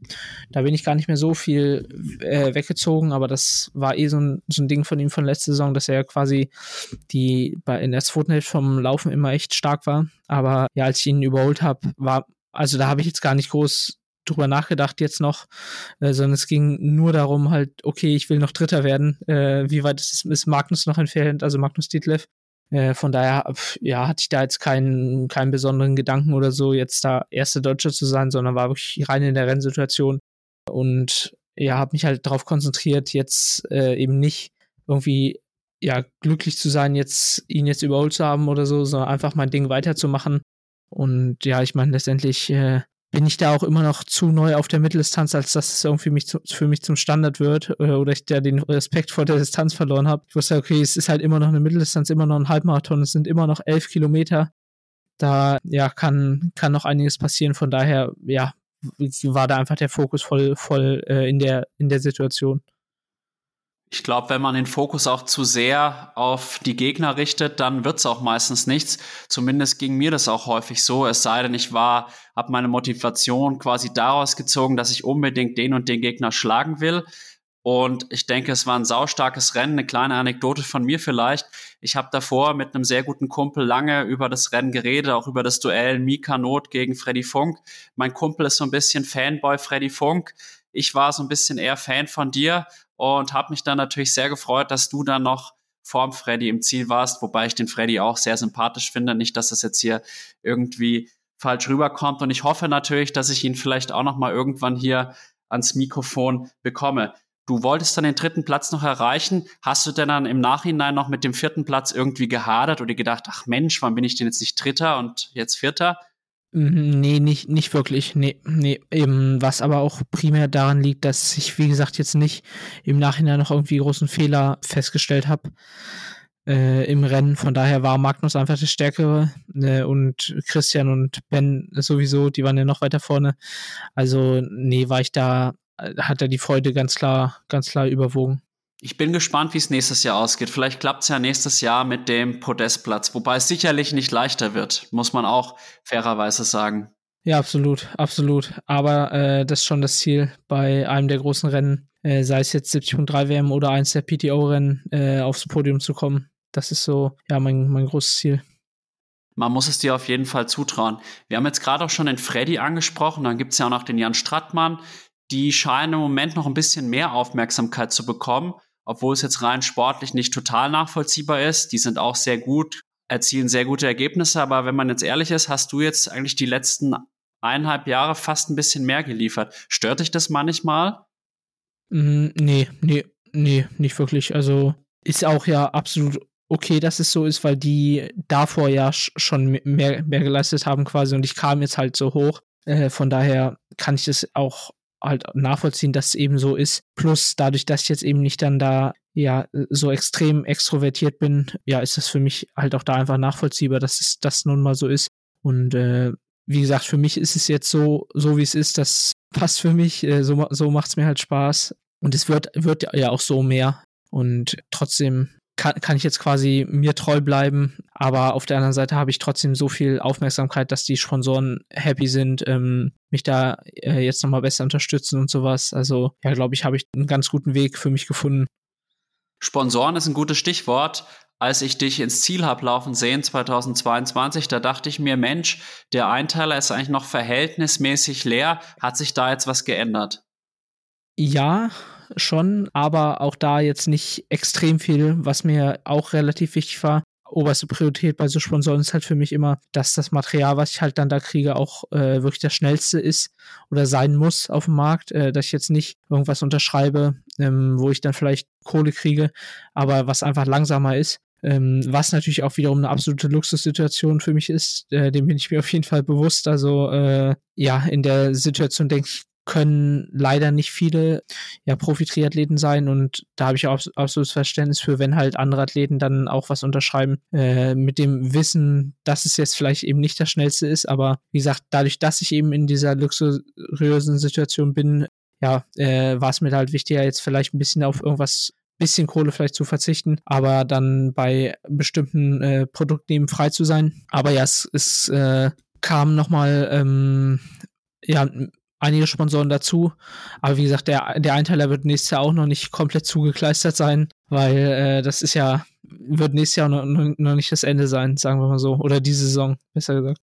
Da bin ich gar nicht mehr so viel äh, weggezogen, aber das war eh so ein, so ein Ding von ihm von letzter Saison, dass er quasi die bei, in der zweiten Hälfte vom Laufen immer echt stark war. Aber ja, als ich ihn überholt habe, war, also da habe ich jetzt gar nicht groß drüber nachgedacht jetzt noch, äh, sondern es ging nur darum halt, okay, ich will noch Dritter werden. Äh, wie weit ist, ist Magnus noch entfernt, also Magnus Dietlev? Äh, von daher, ja, hatte ich da jetzt keinen, keinen besonderen Gedanken oder so, jetzt da erste Deutsche zu sein, sondern war wirklich rein in der Rennsituation und ja, habe mich halt darauf konzentriert, jetzt äh, eben nicht irgendwie ja glücklich zu sein, jetzt ihn jetzt überholt zu haben oder so, sondern einfach mein Ding weiterzumachen. Und ja, ich meine, letztendlich äh, bin ich da auch immer noch zu neu auf der Mitteldistanz, als dass es irgendwie mich zu, für mich zum Standard wird äh, oder ich da den Respekt vor der Distanz verloren habe. Ich wusste, okay, es ist halt immer noch eine Mitteldistanz, immer noch ein Halbmarathon, es sind immer noch elf Kilometer. Da ja kann kann noch einiges passieren. Von daher ja war da einfach der Fokus voll voll äh, in der in der Situation. Ich glaube, wenn man den Fokus auch zu sehr auf die Gegner richtet, dann wird's auch meistens nichts. Zumindest ging mir das auch häufig so. Es sei denn, ich war, habe meine Motivation quasi daraus gezogen, dass ich unbedingt den und den Gegner schlagen will. Und ich denke, es war ein saustarkes Rennen. Eine kleine Anekdote von mir vielleicht. Ich habe davor mit einem sehr guten Kumpel lange über das Rennen geredet, auch über das Duell Mika Not gegen Freddy Funk. Mein Kumpel ist so ein bisschen Fanboy Freddy Funk. Ich war so ein bisschen eher Fan von dir und habe mich dann natürlich sehr gefreut, dass du dann noch vorm Freddy im Ziel warst, wobei ich den Freddy auch sehr sympathisch finde. Nicht, dass das jetzt hier irgendwie falsch rüberkommt. Und ich hoffe natürlich, dass ich ihn vielleicht auch noch mal irgendwann hier ans Mikrofon bekomme. Du wolltest dann den dritten Platz noch erreichen. Hast du denn dann im Nachhinein noch mit dem vierten Platz irgendwie gehadert oder gedacht, ach Mensch, wann bin ich denn jetzt nicht Dritter und jetzt Vierter? Mhm, nee, nicht, nicht wirklich. Nee, nee. Eben, was aber auch primär daran liegt, dass ich, wie gesagt, jetzt nicht im Nachhinein noch irgendwie großen Fehler festgestellt habe äh, im Rennen. Von daher war Magnus einfach der Stärkere äh, und Christian und Ben sowieso, die waren ja noch weiter vorne. Also, nee, war ich da, hat er die Freude ganz klar, ganz klar überwogen. Ich bin gespannt, wie es nächstes Jahr ausgeht. Vielleicht klappt es ja nächstes Jahr mit dem Podestplatz, wobei es sicherlich nicht leichter wird, muss man auch fairerweise sagen. Ja, absolut, absolut. Aber äh, das ist schon das Ziel bei einem der großen Rennen, äh, sei es jetzt 70.3 WM oder eins der PTO-Rennen, äh, aufs Podium zu kommen. Das ist so, ja, mein, mein großes Ziel. Man muss es dir auf jeden Fall zutrauen. Wir haben jetzt gerade auch schon den Freddy angesprochen, dann gibt es ja auch noch den Jan Strattmann. Die scheinen im Moment noch ein bisschen mehr Aufmerksamkeit zu bekommen obwohl es jetzt rein sportlich nicht total nachvollziehbar ist. Die sind auch sehr gut, erzielen sehr gute Ergebnisse, aber wenn man jetzt ehrlich ist, hast du jetzt eigentlich die letzten eineinhalb Jahre fast ein bisschen mehr geliefert. Stört dich das manchmal? Mm, nee, nee, nee, nicht wirklich. Also ist auch ja absolut okay, dass es so ist, weil die davor ja schon mehr, mehr geleistet haben quasi und ich kam jetzt halt so hoch. Äh, von daher kann ich das auch halt nachvollziehen, dass es eben so ist. Plus dadurch, dass ich jetzt eben nicht dann da ja so extrem extrovertiert bin, ja, ist das für mich halt auch da einfach nachvollziehbar, dass es das nun mal so ist. Und äh, wie gesagt, für mich ist es jetzt so, so wie es ist, das passt für mich. Äh, so so macht es mir halt Spaß. Und es wird, wird ja auch so mehr. Und trotzdem kann, kann ich jetzt quasi mir treu bleiben, aber auf der anderen Seite habe ich trotzdem so viel Aufmerksamkeit, dass die Sponsoren happy sind, ähm, mich da äh, jetzt nochmal besser unterstützen und sowas. Also ja, glaube ich, habe ich einen ganz guten Weg für mich gefunden. Sponsoren ist ein gutes Stichwort. Als ich dich ins Ziel habe laufen sehen 2022, da dachte ich mir, Mensch, der Einteiler ist eigentlich noch verhältnismäßig leer. Hat sich da jetzt was geändert? Ja, schon, aber auch da jetzt nicht extrem viel, was mir auch relativ wichtig war. Oberste Priorität bei so Sponsoren ist halt für mich immer, dass das Material, was ich halt dann da kriege, auch äh, wirklich das schnellste ist oder sein muss auf dem Markt, äh, dass ich jetzt nicht irgendwas unterschreibe, ähm, wo ich dann vielleicht Kohle kriege, aber was einfach langsamer ist. Ähm, was natürlich auch wiederum eine absolute Luxussituation für mich ist, äh, dem bin ich mir auf jeden Fall bewusst. Also äh, ja, in der Situation denke ich können leider nicht viele ja, Profi-Triathleten sein und da habe ich auch absolutes Verständnis für, wenn halt andere Athleten dann auch was unterschreiben, äh, mit dem Wissen, dass es jetzt vielleicht eben nicht das Schnellste ist, aber wie gesagt, dadurch, dass ich eben in dieser luxuriösen Situation bin, ja, äh, war es mir halt wichtiger, jetzt vielleicht ein bisschen auf irgendwas bisschen Kohle vielleicht zu verzichten, aber dann bei bestimmten äh, Produkten eben frei zu sein. Aber ja, es, es äh, kam nochmal ähm, ja, einige Sponsoren dazu. Aber wie gesagt, der, der Einteiler wird nächstes Jahr auch noch nicht komplett zugekleistert sein, weil äh, das ist ja, wird nächstes Jahr noch, noch nicht das Ende sein, sagen wir mal so. Oder diese Saison, besser gesagt.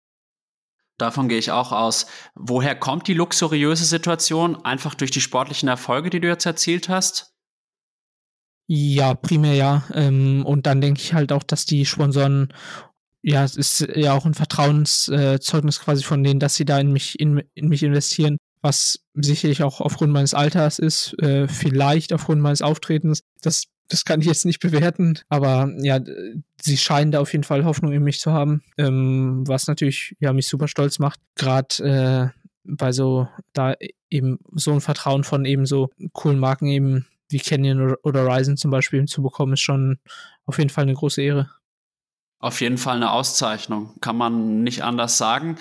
Davon gehe ich auch aus. Woher kommt die luxuriöse Situation? Einfach durch die sportlichen Erfolge, die du jetzt erzielt hast? Ja, primär ja. Ähm, und dann denke ich halt auch, dass die Sponsoren, ja, es ist ja auch ein Vertrauenszeugnis äh, quasi von denen, dass sie da in mich, in, in mich investieren, was sicherlich auch aufgrund meines Alters ist, äh, vielleicht aufgrund meines Auftretens. Das, das kann ich jetzt nicht bewerten, aber ja, sie scheinen da auf jeden Fall Hoffnung in mich zu haben, ähm, was natürlich ja mich super stolz macht. Gerade äh, bei so da eben so ein Vertrauen von eben so coolen Marken eben wie Canyon oder Ryzen zum Beispiel zu bekommen, ist schon auf jeden Fall eine große Ehre. Auf jeden Fall eine Auszeichnung, kann man nicht anders sagen.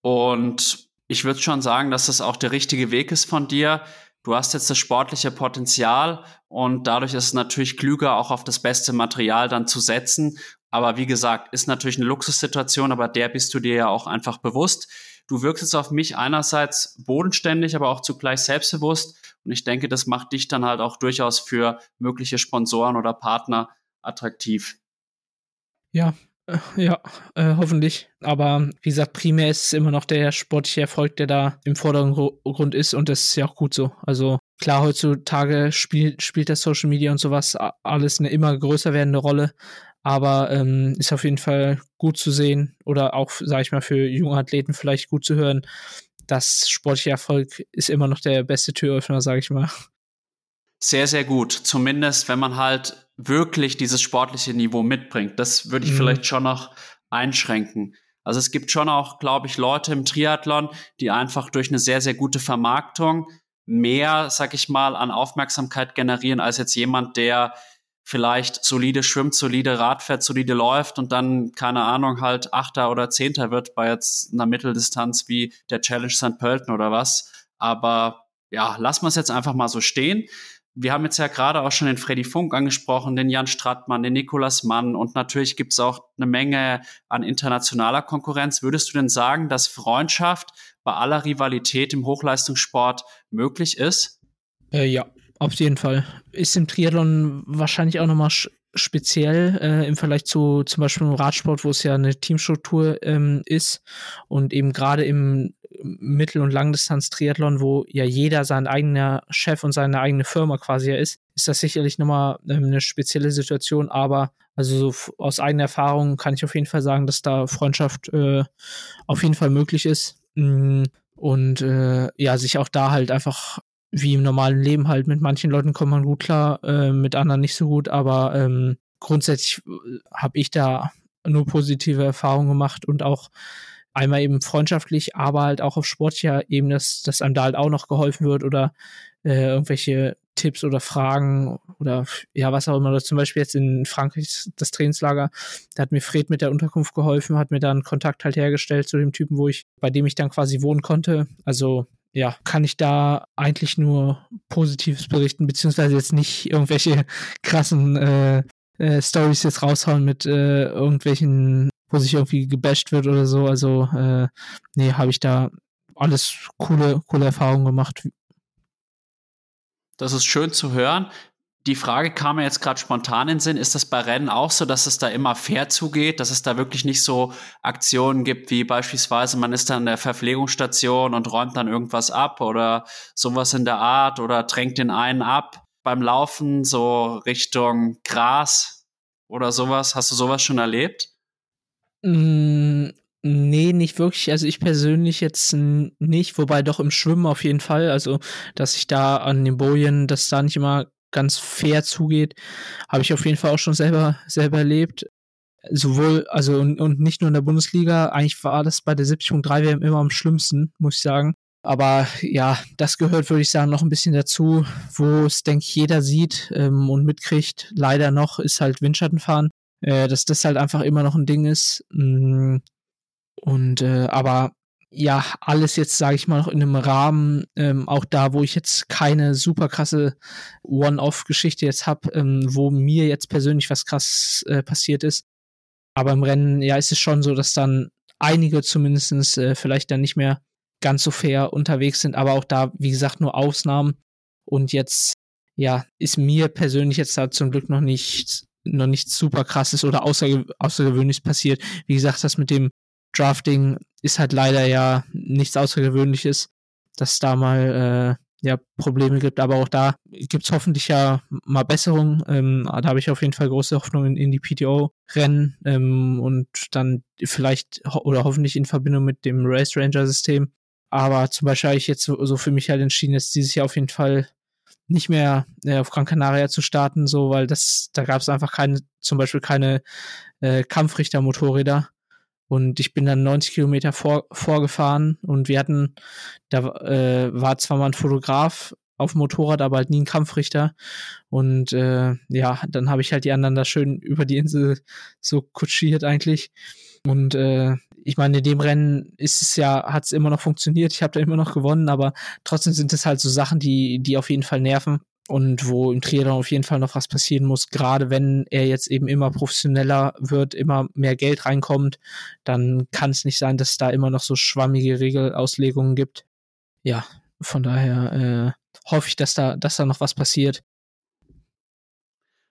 Und ich würde schon sagen, dass das auch der richtige Weg ist von dir. Du hast jetzt das sportliche Potenzial und dadurch ist es natürlich klüger, auch auf das beste Material dann zu setzen. Aber wie gesagt, ist natürlich eine Luxussituation, aber der bist du dir ja auch einfach bewusst. Du wirkst jetzt auf mich einerseits bodenständig, aber auch zugleich selbstbewusst. Und ich denke, das macht dich dann halt auch durchaus für mögliche Sponsoren oder Partner attraktiv. Ja, äh, ja, äh, hoffentlich. Aber wie gesagt, primär ist es immer noch der sportliche Erfolg, der da im Vordergrund ist und das ist ja auch gut so. Also klar, heutzutage spielt, spielt das Social Media und sowas alles eine immer größer werdende Rolle. Aber ähm, ist auf jeden Fall gut zu sehen oder auch, sage ich mal, für junge Athleten vielleicht gut zu hören, dass sportlicher Erfolg ist immer noch der beste Türöffner, sage ich mal. Sehr, sehr gut. Zumindest, wenn man halt wirklich dieses sportliche Niveau mitbringt. Das würde ich mhm. vielleicht schon noch einschränken. Also es gibt schon auch, glaube ich, Leute im Triathlon, die einfach durch eine sehr, sehr gute Vermarktung mehr, sag ich mal, an Aufmerksamkeit generieren als jetzt jemand, der vielleicht solide schwimmt, solide Rad fährt, solide läuft und dann, keine Ahnung, halt Achter oder Zehnter wird bei jetzt einer Mitteldistanz wie der Challenge St. Pölten oder was. Aber ja, lassen wir es jetzt einfach mal so stehen. Wir haben jetzt ja gerade auch schon den Freddy Funk angesprochen, den Jan Strattmann, den Nikolas Mann und natürlich gibt es auch eine Menge an internationaler Konkurrenz. Würdest du denn sagen, dass Freundschaft bei aller Rivalität im Hochleistungssport möglich ist? Äh, ja, auf jeden Fall. Ist im Triathlon wahrscheinlich auch nochmal speziell äh, im Vergleich zu zum Beispiel im Radsport, wo es ja eine Teamstruktur ähm, ist und eben gerade im Mittel- und Langdistanz-Triathlon, wo ja jeder sein eigener Chef und seine eigene Firma quasi ist, ist das sicherlich nochmal ähm, eine spezielle Situation, aber also so aus eigener Erfahrung kann ich auf jeden Fall sagen, dass da Freundschaft äh, auf jeden Fall möglich ist. Mm, und äh, ja, sich auch da halt einfach wie im normalen Leben halt. Mit manchen Leuten kommt man gut klar, äh, mit anderen nicht so gut, aber ähm, grundsätzlich äh, habe ich da nur positive Erfahrungen gemacht und auch einmal eben freundschaftlich, aber halt auch auf sportlicher Ebene, dass, dass einem da halt auch noch geholfen wird oder äh, irgendwelche Tipps oder Fragen oder ja, was auch immer. Oder zum Beispiel jetzt in Frankreich das Trainingslager, da hat mir Fred mit der Unterkunft geholfen, hat mir dann Kontakt halt hergestellt zu dem Typen, wo ich, bei dem ich dann quasi wohnen konnte. Also ja, kann ich da eigentlich nur Positives berichten, beziehungsweise jetzt nicht irgendwelche krassen äh, äh, Stories jetzt raushauen mit äh, irgendwelchen, wo sich irgendwie gebasht wird oder so. Also, äh, nee, habe ich da alles coole, coole Erfahrungen gemacht. Das ist schön zu hören. Die Frage kam mir jetzt gerade spontan in den Sinn. Ist das bei Rennen auch so, dass es da immer fair zugeht, dass es da wirklich nicht so Aktionen gibt, wie beispielsweise man ist dann in der Verpflegungsstation und räumt dann irgendwas ab oder sowas in der Art oder drängt den einen ab beim Laufen so Richtung Gras oder sowas? Hast du sowas schon erlebt? Mm, nee, nicht wirklich. Also ich persönlich jetzt nicht, wobei doch im Schwimmen auf jeden Fall. Also, dass ich da an den Bojen, dass da nicht immer ganz fair zugeht, habe ich auf jeden Fall auch schon selber, selber erlebt. Sowohl, also und, und nicht nur in der Bundesliga, eigentlich war das bei der 70.3 WM immer am schlimmsten, muss ich sagen. Aber ja, das gehört, würde ich sagen, noch ein bisschen dazu, wo es, denke ich, jeder sieht ähm, und mitkriegt. Leider noch ist halt Windschattenfahren, äh, dass das halt einfach immer noch ein Ding ist. Mm, und äh, aber ja, alles jetzt, sage ich mal, noch in einem Rahmen, ähm, auch da, wo ich jetzt keine super krasse One-Off-Geschichte jetzt habe, ähm, wo mir jetzt persönlich was krass äh, passiert ist. Aber im Rennen, ja, ist es schon so, dass dann einige zumindestens äh, vielleicht dann nicht mehr ganz so fair unterwegs sind, aber auch da, wie gesagt, nur Ausnahmen. Und jetzt, ja, ist mir persönlich jetzt da zum Glück noch nicht, noch nichts super krasses oder außerge außergewöhnliches passiert. Wie gesagt, das mit dem Drafting ist halt leider ja nichts Außergewöhnliches, dass da mal äh, ja Probleme gibt, aber auch da gibt es hoffentlich ja mal Besserung. Ähm, da habe ich auf jeden Fall große Hoffnung in, in die PTO-Rennen ähm, und dann vielleicht ho oder hoffentlich in Verbindung mit dem Race Ranger-System. Aber zum Beispiel habe ich jetzt so, für mich halt entschieden, jetzt dieses Jahr auf jeden Fall nicht mehr äh, auf Gran Canaria zu starten, so, weil das, da gab es einfach keine, zum Beispiel keine äh, Kampfrichter-Motorräder. Und ich bin dann 90 Kilometer vor, vorgefahren und wir hatten, da äh, war zwar mal ein Fotograf auf dem Motorrad, aber halt nie ein Kampfrichter. Und äh, ja, dann habe ich halt die anderen da schön über die Insel so kutschiert eigentlich. Und äh, ich meine, in dem Rennen ist es ja, hat es immer noch funktioniert, ich habe da immer noch gewonnen, aber trotzdem sind es halt so Sachen, die, die auf jeden Fall nerven und wo im Triathlon auf jeden Fall noch was passieren muss, gerade wenn er jetzt eben immer professioneller wird, immer mehr Geld reinkommt, dann kann es nicht sein, dass es da immer noch so schwammige Regelauslegungen gibt. Ja, von daher äh, hoffe ich, dass da, dass da noch was passiert.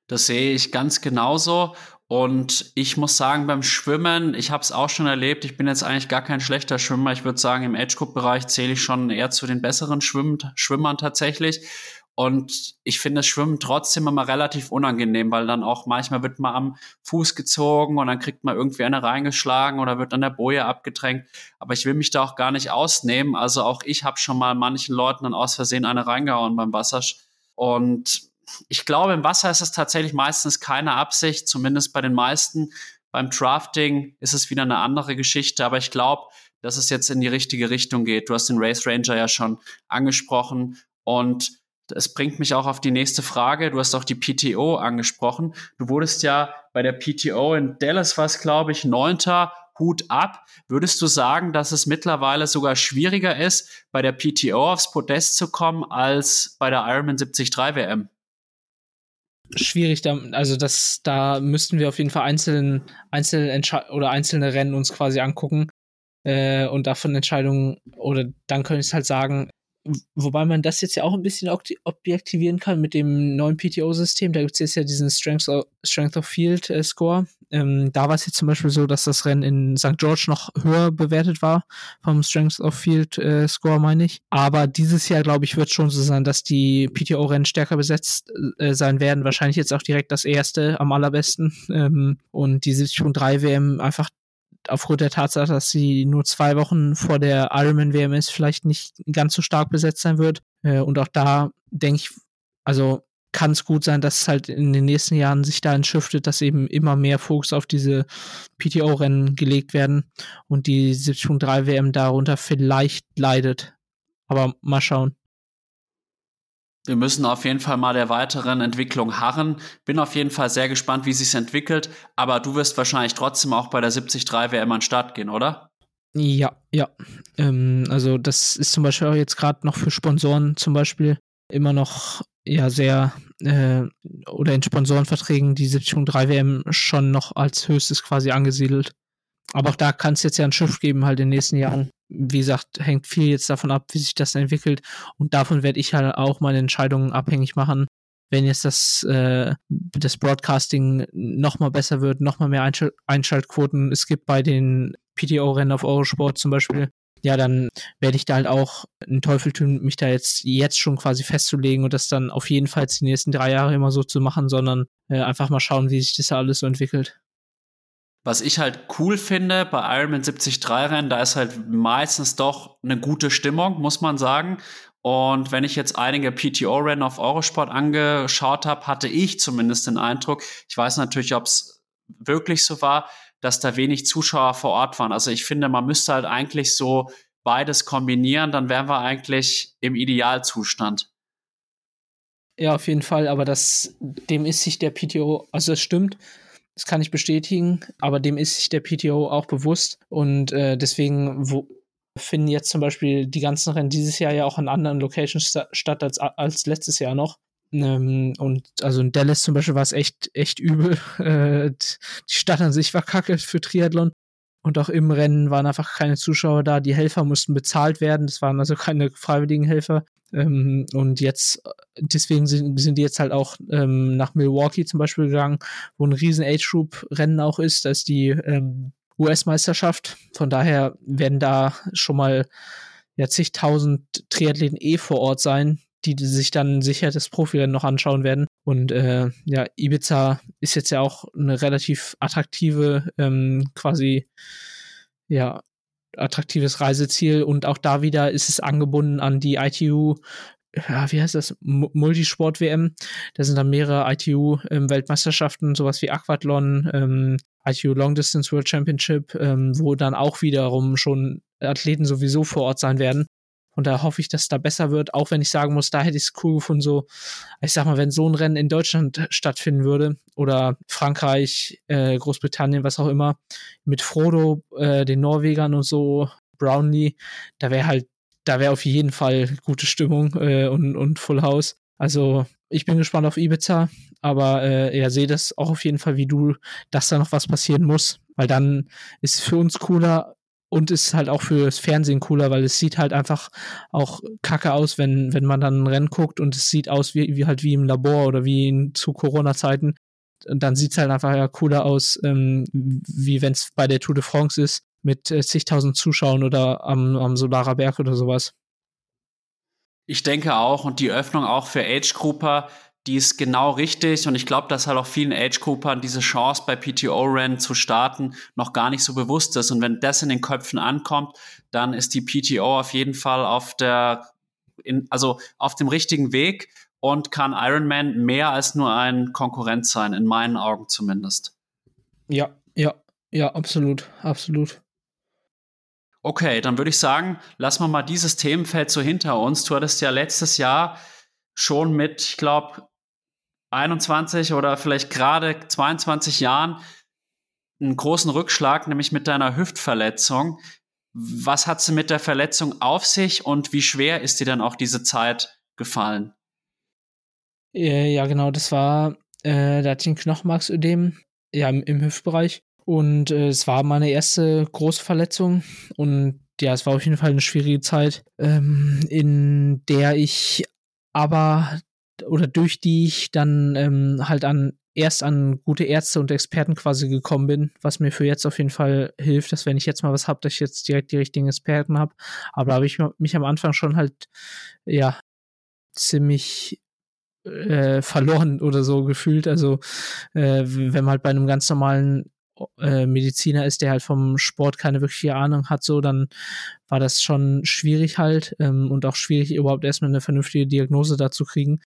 Das sehe ich ganz genauso. Und ich muss sagen, beim Schwimmen, ich habe es auch schon erlebt, ich bin jetzt eigentlich gar kein schlechter Schwimmer. Ich würde sagen, im Edge Group Bereich zähle ich schon eher zu den besseren Schwimm Schwimmern tatsächlich. Und ich finde das Schwimmen trotzdem immer relativ unangenehm, weil dann auch manchmal wird man am Fuß gezogen und dann kriegt man irgendwie eine reingeschlagen oder wird an der Boje abgedrängt. Aber ich will mich da auch gar nicht ausnehmen. Also auch ich habe schon mal manchen Leuten dann aus Versehen eine reingehauen beim Wasser. Und ich glaube, im Wasser ist es tatsächlich meistens keine Absicht, zumindest bei den meisten. Beim Drafting ist es wieder eine andere Geschichte, aber ich glaube, dass es jetzt in die richtige Richtung geht. Du hast den Race Ranger ja schon angesprochen und es bringt mich auch auf die nächste Frage. Du hast auch die PTO angesprochen. Du wurdest ja bei der PTO in Dallas, was glaube ich, neunter Hut ab. Würdest du sagen, dass es mittlerweile sogar schwieriger ist, bei der PTO aufs Podest zu kommen, als bei der Ironman 73 WM? Schwierig, da, also das, da müssten wir auf jeden Fall einzelne, einzelne oder einzelne Rennen uns quasi angucken äh, und davon Entscheidungen, oder dann könnte ich halt sagen, wobei man das jetzt ja auch ein bisschen objektivieren kann mit dem neuen PTO-System. Da gibt es jetzt ja diesen Strength of, Strength of Field äh, Score. Ähm, da war es jetzt zum Beispiel so, dass das Rennen in St. George noch höher bewertet war vom Strength of Field äh, Score, meine ich. Aber dieses Jahr, glaube ich, wird schon so sein, dass die PTO-Rennen stärker besetzt äh, sein werden. Wahrscheinlich jetzt auch direkt das erste am allerbesten. Ähm, und die 70.3 WM einfach aufgrund der Tatsache, dass sie nur zwei Wochen vor der Ironman WM ist, vielleicht nicht ganz so stark besetzt sein wird. Äh, und auch da denke ich, also kann es gut sein, dass es halt in den nächsten Jahren sich da entschiftet, dass eben immer mehr Fokus auf diese PTO-Rennen gelegt werden und die 70.3 WM darunter vielleicht leidet. Aber mal schauen. Wir müssen auf jeden Fall mal der weiteren Entwicklung harren. Bin auf jeden Fall sehr gespannt, wie sich entwickelt. Aber du wirst wahrscheinlich trotzdem auch bei der 73 WM an den Start gehen, oder? Ja, ja. Ähm, also das ist zum Beispiel auch jetzt gerade noch für Sponsoren zum Beispiel immer noch ja sehr äh, oder in Sponsorenverträgen die 73 WM schon noch als höchstes quasi angesiedelt. Aber auch da kann es jetzt ja ein Schiff geben, halt in den nächsten Jahren wie gesagt, hängt viel jetzt davon ab, wie sich das entwickelt. Und davon werde ich halt auch meine Entscheidungen abhängig machen. Wenn jetzt das, äh, das Broadcasting nochmal besser wird, nochmal mehr Einschal Einschaltquoten es gibt bei den PTO-Rennen auf Eurosport zum Beispiel, ja, dann werde ich da halt auch einen Teufel tun, mich da jetzt, jetzt schon quasi festzulegen und das dann auf jeden Fall die nächsten drei Jahre immer so zu machen, sondern äh, einfach mal schauen, wie sich das alles so entwickelt. Was ich halt cool finde bei Ironman 73 Rennen, da ist halt meistens doch eine gute Stimmung, muss man sagen. Und wenn ich jetzt einige PTO-Rennen auf Eurosport angeschaut habe, hatte ich zumindest den Eindruck, ich weiß natürlich, ob es wirklich so war, dass da wenig Zuschauer vor Ort waren. Also ich finde, man müsste halt eigentlich so beides kombinieren, dann wären wir eigentlich im Idealzustand. Ja, auf jeden Fall, aber das, dem ist sich der PTO, also das stimmt, das kann ich bestätigen, aber dem ist sich der PTO auch bewusst und äh, deswegen wo, finden jetzt zum Beispiel die ganzen Rennen dieses Jahr ja auch an anderen Locations statt als, als letztes Jahr noch. Ähm, und also in Dallas zum Beispiel war es echt, echt übel. Äh, die Stadt an sich war kacke für Triathlon. Und auch im Rennen waren einfach keine Zuschauer da. Die Helfer mussten bezahlt werden. Das waren also keine freiwilligen Helfer. Ähm, und jetzt, deswegen sind, sind die jetzt halt auch ähm, nach Milwaukee zum Beispiel gegangen, wo ein riesen Age-Group-Rennen auch ist. Da ist die ähm, US-Meisterschaft. Von daher werden da schon mal ja, zigtausend Triathleten eh vor Ort sein, die sich dann sicher das Profirennen noch anschauen werden. Und äh, ja, Ibiza ist jetzt ja auch eine relativ attraktive, ähm, quasi, ja, attraktives Reiseziel. Und auch da wieder ist es angebunden an die ITU, ja, wie heißt das? Multisport-WM. Da sind dann mehrere ITU-Weltmeisterschaften, ähm, sowas wie Aquathlon, ähm, ITU Long Distance World Championship, ähm, wo dann auch wiederum schon Athleten sowieso vor Ort sein werden. Und da hoffe ich, dass da besser wird, auch wenn ich sagen muss, da hätte ich es cool gefunden, so, ich sag mal, wenn so ein Rennen in Deutschland stattfinden würde oder Frankreich, äh, Großbritannien, was auch immer, mit Frodo, äh, den Norwegern und so, Brownlee, da wäre halt, da wäre auf jeden Fall gute Stimmung äh, und, und Full House. Also ich bin gespannt auf Ibiza, aber äh, ja, sehe das auch auf jeden Fall wie du, dass da noch was passieren muss, weil dann ist es für uns cooler, und ist halt auch fürs Fernsehen cooler, weil es sieht halt einfach auch kacke aus, wenn, wenn man dann ein Rennen guckt und es sieht aus wie, wie halt wie im Labor oder wie in, zu Corona-Zeiten. Dann sieht es halt einfach ja cooler aus, ähm, wie wenn es bei der Tour de France ist, mit äh, zigtausend Zuschauern oder am, am Solarer Berg oder sowas. Ich denke auch und die Öffnung auch für Age-Grouper die ist genau richtig und ich glaube, dass halt auch vielen Age-Groupern diese Chance bei PTO-Rennen zu starten noch gar nicht so bewusst ist. Und wenn das in den Köpfen ankommt, dann ist die PTO auf jeden Fall auf der, in, also auf dem richtigen Weg und kann Ironman mehr als nur ein Konkurrent sein, in meinen Augen zumindest. Ja, ja, ja, absolut, absolut. Okay, dann würde ich sagen, lassen wir mal dieses Themenfeld so hinter uns. Du hattest ja letztes Jahr schon mit, ich glaube, 21 oder vielleicht gerade 22 Jahren einen großen Rückschlag, nämlich mit deiner Hüftverletzung. Was hat sie mit der Verletzung auf sich und wie schwer ist dir dann auch diese Zeit gefallen? Ja, genau, das war, äh, da hatte ich ein Knochenmarksödem, ja, im, im Hüftbereich. Und äh, es war meine erste große Verletzung. Und ja, es war auf jeden Fall eine schwierige Zeit, ähm, in der ich aber oder durch die ich dann ähm, halt an erst an gute Ärzte und Experten quasi gekommen bin, was mir für jetzt auf jeden Fall hilft, dass wenn ich jetzt mal was habe, dass ich jetzt direkt die richtigen Experten habe. Aber da habe ich mich am Anfang schon halt ja ziemlich äh, verloren oder so gefühlt. Also äh, wenn man halt bei einem ganz normalen äh, Mediziner ist, der halt vom Sport keine wirkliche Ahnung hat, so, dann war das schon schwierig halt ähm, und auch schwierig, überhaupt erstmal eine vernünftige Diagnose dazu kriegen.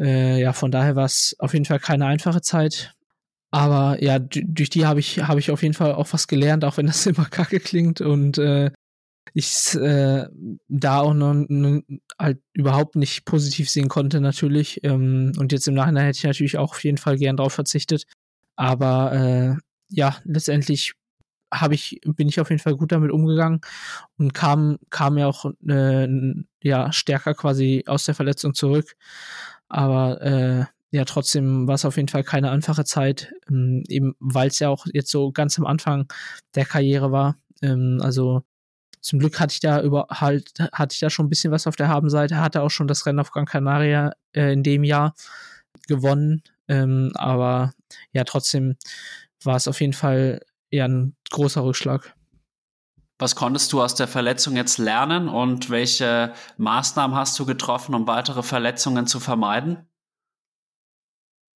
Äh, ja, von daher war es auf jeden Fall keine einfache Zeit. Aber ja, durch die habe ich, hab ich auf jeden Fall auch was gelernt, auch wenn das immer kacke klingt und äh, ich äh, da auch noch halt überhaupt nicht positiv sehen konnte, natürlich. Ähm, und jetzt im Nachhinein hätte ich natürlich auch auf jeden Fall gern drauf verzichtet. Aber äh, ja, letztendlich habe ich, bin ich auf jeden Fall gut damit umgegangen und kam, kam ja auch äh, ja, stärker quasi aus der Verletzung zurück. Aber äh, ja, trotzdem war es auf jeden Fall keine einfache Zeit, ähm, eben weil es ja auch jetzt so ganz am Anfang der Karriere war. Ähm, also zum Glück hatte ich da über halt, hatte ich da schon ein bisschen was auf der Habenseite, hatte auch schon das Rennen auf Gran Canaria äh, in dem Jahr gewonnen. Ähm, aber ja, trotzdem war es auf jeden Fall eher ein großer Rückschlag. Was konntest du aus der Verletzung jetzt lernen und welche Maßnahmen hast du getroffen, um weitere Verletzungen zu vermeiden?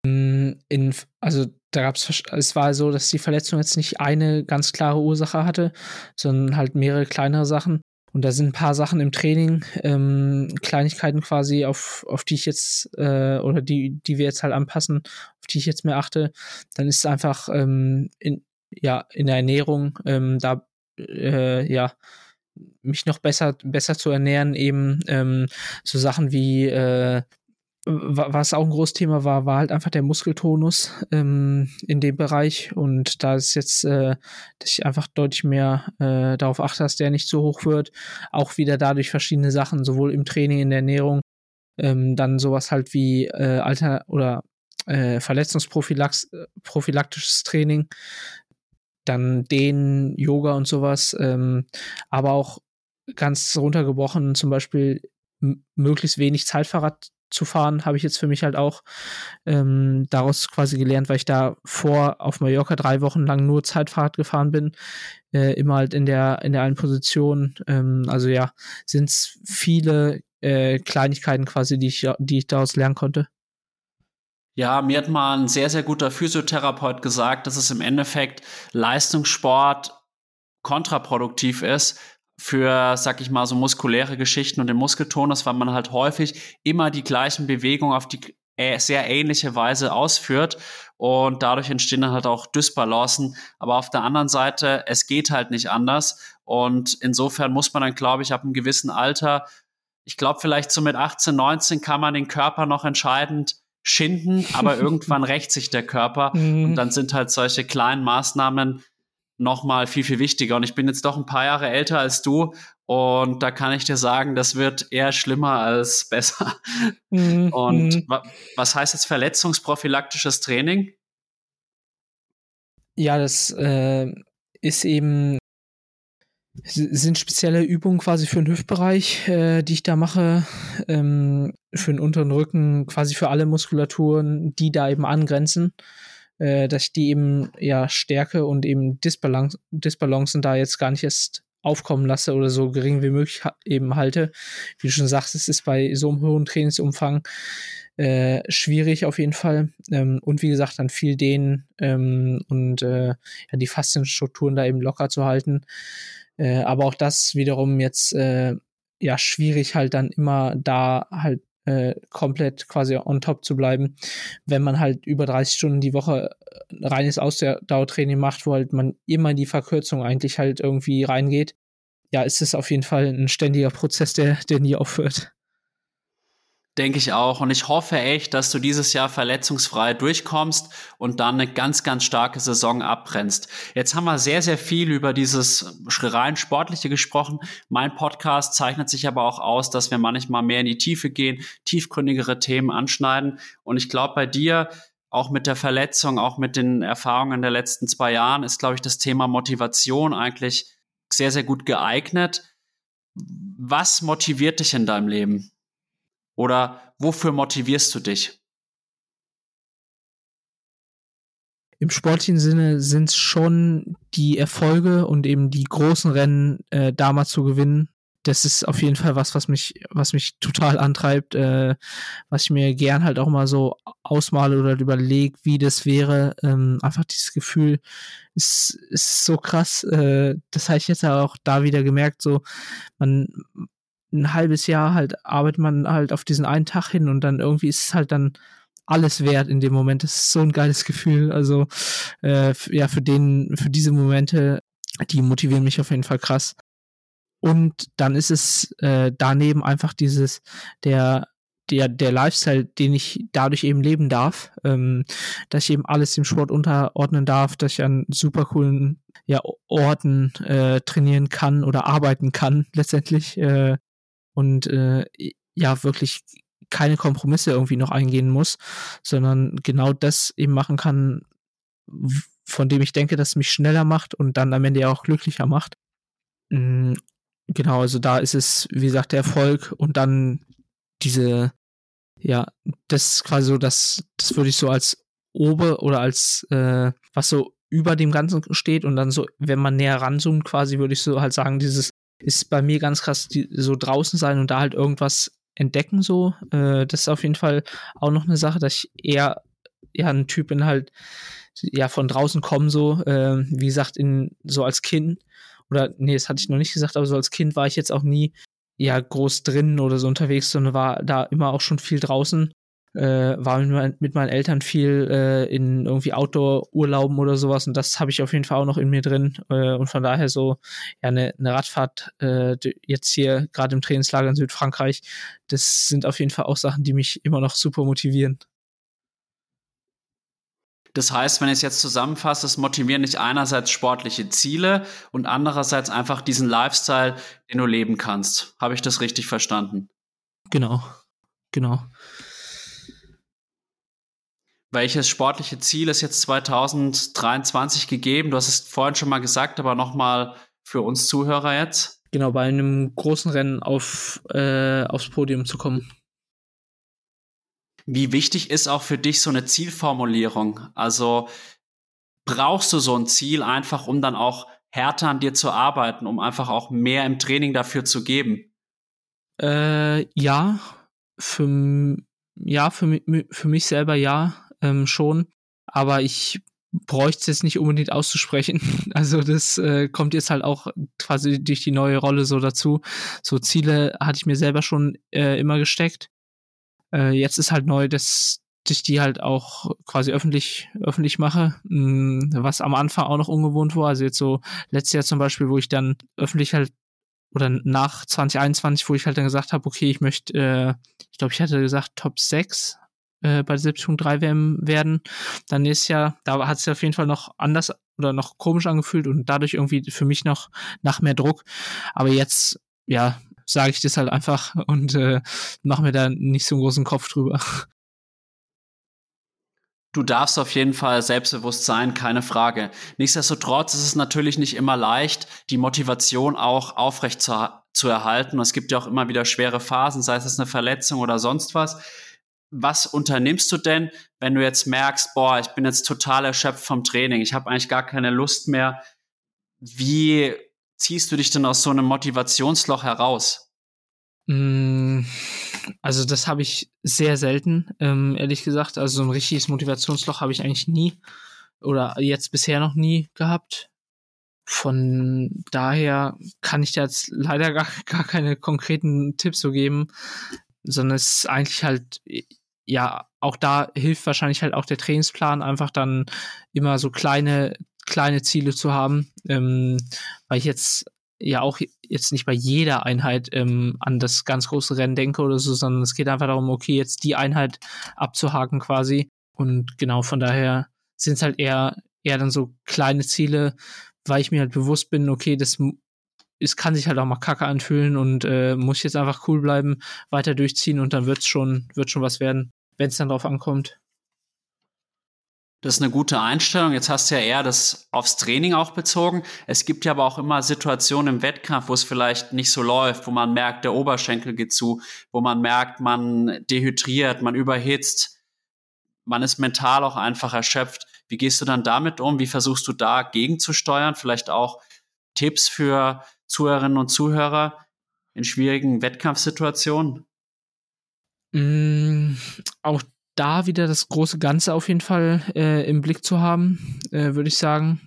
Mm, in, also da gab es, es war so, dass die Verletzung jetzt nicht eine ganz klare Ursache hatte, sondern halt mehrere kleinere Sachen. Und da sind ein paar Sachen im Training, ähm, Kleinigkeiten quasi, auf, auf die ich jetzt, äh, oder die, die wir jetzt halt anpassen, auf die ich jetzt mehr achte. Dann ist es einfach ähm, in, ja, in der Ernährung, ähm, da äh, ja, mich noch besser, besser zu ernähren, eben ähm, so Sachen wie äh, was auch ein großes Thema war, war halt einfach der Muskeltonus ähm, in dem Bereich. Und da ist jetzt, äh, dass ich einfach deutlich mehr äh, darauf achte, dass der nicht so hoch wird. Auch wieder dadurch verschiedene Sachen, sowohl im Training, in der Ernährung, ähm, dann sowas halt wie äh, Alter oder äh, Verletzungsprophylaktisches Training, dann den Yoga und sowas, ähm, aber auch ganz runtergebrochen, zum Beispiel möglichst wenig Zeitfahrrad zu fahren, habe ich jetzt für mich halt auch ähm, daraus quasi gelernt, weil ich da vor auf Mallorca drei Wochen lang nur Zeitfahrrad gefahren bin, äh, immer halt in der in der einen Position. Ähm, also ja, sind es viele äh, Kleinigkeiten quasi, die ich die ich daraus lernen konnte. Ja, mir hat mal ein sehr, sehr guter Physiotherapeut gesagt, dass es im Endeffekt Leistungssport kontraproduktiv ist, für, sag ich mal, so muskuläre Geschichten und den Muskeltonus, weil man halt häufig immer die gleichen Bewegungen auf die sehr ähnliche Weise ausführt und dadurch entstehen dann halt auch Dysbalancen. Aber auf der anderen Seite, es geht halt nicht anders und insofern muss man dann, glaube ich, ab einem gewissen Alter, ich glaube vielleicht so mit 18, 19 kann man den Körper noch entscheidend schinden, aber irgendwann rächt sich der Körper und mhm. dann sind halt solche kleinen Maßnahmen noch mal viel, viel wichtiger. Und ich bin jetzt doch ein paar Jahre älter als du und da kann ich dir sagen, das wird eher schlimmer als besser. Mhm. Und mhm. wa was heißt jetzt verletzungsprophylaktisches Training? Ja, das äh, ist eben sind spezielle Übungen quasi für den Hüftbereich, äh, die ich da mache, ähm, für den unteren Rücken, quasi für alle Muskulaturen, die da eben angrenzen äh, dass ich die eben ja stärke und eben Disbalance, Disbalancen da jetzt gar nicht erst aufkommen lasse oder so gering wie möglich eben halte. Wie du schon sagst, es ist bei so einem hohen Trainingsumfang äh, schwierig auf jeden Fall. Ähm, und wie gesagt, dann viel dehnen ähm, und äh, ja, die Faszienstrukturen da eben locker zu halten. Äh, aber auch das wiederum jetzt äh, ja schwierig halt dann immer da halt äh, komplett quasi on top zu bleiben, wenn man halt über 30 Stunden die Woche äh, reines Ausdauertraining macht, wo halt man immer in die Verkürzung eigentlich halt irgendwie reingeht. Ja, ist es auf jeden Fall ein ständiger Prozess, der, der nie aufhört. Denke ich auch. Und ich hoffe echt, dass du dieses Jahr verletzungsfrei durchkommst und dann eine ganz, ganz starke Saison abbrennst. Jetzt haben wir sehr, sehr viel über dieses rein Sportliche gesprochen. Mein Podcast zeichnet sich aber auch aus, dass wir manchmal mehr in die Tiefe gehen, tiefgründigere Themen anschneiden. Und ich glaube, bei dir, auch mit der Verletzung, auch mit den Erfahrungen der letzten zwei Jahren, ist, glaube ich, das Thema Motivation eigentlich sehr, sehr gut geeignet. Was motiviert dich in deinem Leben? Oder wofür motivierst du dich? Im sportlichen Sinne sind es schon die Erfolge und eben die großen Rennen äh, damals zu gewinnen. Das ist auf jeden Fall was, was mich, was mich total antreibt, äh, was ich mir gern halt auch mal so ausmale oder überlege, wie das wäre. Ähm, einfach dieses Gefühl ist, ist so krass. Äh, das habe ich jetzt auch da wieder gemerkt. So, man, ein halbes Jahr halt arbeitet man halt auf diesen einen Tag hin und dann irgendwie ist es halt dann alles wert in dem Moment. Das ist so ein geiles Gefühl. Also äh, ja, für den, für diese Momente, die motivieren mich auf jeden Fall krass. Und dann ist es äh, daneben einfach dieses, der, der, der Lifestyle, den ich dadurch eben leben darf, ähm, dass ich eben alles dem Sport unterordnen darf, dass ich an super coolen ja, Orten äh, trainieren kann oder arbeiten kann, letztendlich. Äh, und äh, ja wirklich keine Kompromisse irgendwie noch eingehen muss, sondern genau das eben machen kann, von dem ich denke, dass es mich schneller macht und dann am Ende ja auch glücklicher macht. Mhm, genau, also da ist es, wie gesagt, der Erfolg und dann diese, ja, das ist quasi so, das, das würde ich so als Ober oder als, äh, was so über dem Ganzen steht und dann so, wenn man näher ranzoomt, quasi würde ich so halt sagen, dieses ist bei mir ganz krass die, so draußen sein und da halt irgendwas entdecken so. Äh, das ist auf jeden Fall auch noch eine Sache, dass ich eher ja ein Typ bin halt ja von draußen kommen so. Äh, wie gesagt in so als Kind oder nee, das hatte ich noch nicht gesagt, aber so als Kind war ich jetzt auch nie ja groß drin oder so unterwegs, sondern war da immer auch schon viel draußen. Äh, war mit, mein, mit, meinen Eltern viel äh, in irgendwie Outdoor-Urlauben oder sowas und das habe ich auf jeden Fall auch noch in mir drin äh, und von daher so ja eine, eine Radfahrt äh, jetzt hier gerade im Trainingslager in Südfrankreich, das sind auf jeden Fall auch Sachen, die mich immer noch super motivieren. Das heißt, wenn ich es jetzt zusammenfasse, es motivieren dich einerseits sportliche Ziele und andererseits einfach diesen Lifestyle, den du leben kannst. Habe ich das richtig verstanden? Genau, genau. Welches sportliche Ziel ist jetzt 2023 gegeben? Du hast es vorhin schon mal gesagt, aber nochmal für uns Zuhörer jetzt. Genau, bei einem großen Rennen auf, äh, aufs Podium zu kommen. Wie wichtig ist auch für dich so eine Zielformulierung? Also brauchst du so ein Ziel einfach, um dann auch härter an dir zu arbeiten, um einfach auch mehr im Training dafür zu geben? Äh, ja, für, ja, für, für mich selber ja, ähm, schon. Aber ich bräuchte es jetzt nicht unbedingt auszusprechen. Also das äh, kommt jetzt halt auch quasi durch die neue Rolle so dazu. So Ziele hatte ich mir selber schon äh, immer gesteckt. Äh, jetzt ist halt neu, dass ich die halt auch quasi öffentlich öffentlich mache, hm, was am Anfang auch noch ungewohnt war. Also jetzt so letztes Jahr zum Beispiel, wo ich dann öffentlich halt oder nach 2021, wo ich halt dann gesagt habe, okay, ich möchte, äh, ich glaube, ich hatte gesagt Top 6 äh, bei der 70.3 WM werden. Dann ist ja, da hat es ja auf jeden Fall noch anders oder noch komisch angefühlt und dadurch irgendwie für mich noch nach mehr Druck. Aber jetzt, ja, sage ich das halt einfach und äh, mache mir da nicht so einen großen Kopf drüber. Du darfst auf jeden Fall selbstbewusst sein, keine Frage. Nichtsdestotrotz ist es natürlich nicht immer leicht, die Motivation auch aufrecht zu, zu erhalten. es gibt ja auch immer wieder schwere Phasen, sei es eine Verletzung oder sonst was. Was unternimmst du denn, wenn du jetzt merkst, boah, ich bin jetzt total erschöpft vom Training, ich habe eigentlich gar keine Lust mehr. Wie ziehst du dich denn aus so einem Motivationsloch heraus? Mm, also das habe ich sehr selten, ähm, ehrlich gesagt. Also so ein richtiges Motivationsloch habe ich eigentlich nie oder jetzt bisher noch nie gehabt. Von daher kann ich da jetzt leider gar, gar keine konkreten Tipps so geben, sondern es ist eigentlich halt, ja, auch da hilft wahrscheinlich halt auch der Trainingsplan, einfach dann immer so kleine kleine Ziele zu haben, ähm, weil ich jetzt ja auch jetzt nicht bei jeder Einheit ähm, an das ganz große Rennen denke oder so, sondern es geht einfach darum, okay, jetzt die Einheit abzuhaken quasi. Und genau von daher sind es halt eher, eher dann so kleine Ziele, weil ich mir halt bewusst bin, okay, das es kann sich halt auch mal kacke anfühlen und äh, muss jetzt einfach cool bleiben, weiter durchziehen und dann wird's schon, wird schon was werden, wenn es dann drauf ankommt. Das ist eine gute Einstellung. Jetzt hast du ja eher das aufs Training auch bezogen. Es gibt ja aber auch immer Situationen im Wettkampf, wo es vielleicht nicht so läuft, wo man merkt, der Oberschenkel geht zu, wo man merkt, man dehydriert, man überhitzt, man ist mental auch einfach erschöpft. Wie gehst du dann damit um? Wie versuchst du da gegenzusteuern? Vielleicht auch Tipps für Zuhörerinnen und Zuhörer in schwierigen Wettkampfsituationen? Mm, auch da wieder das große Ganze auf jeden Fall äh, im Blick zu haben, äh, würde ich sagen.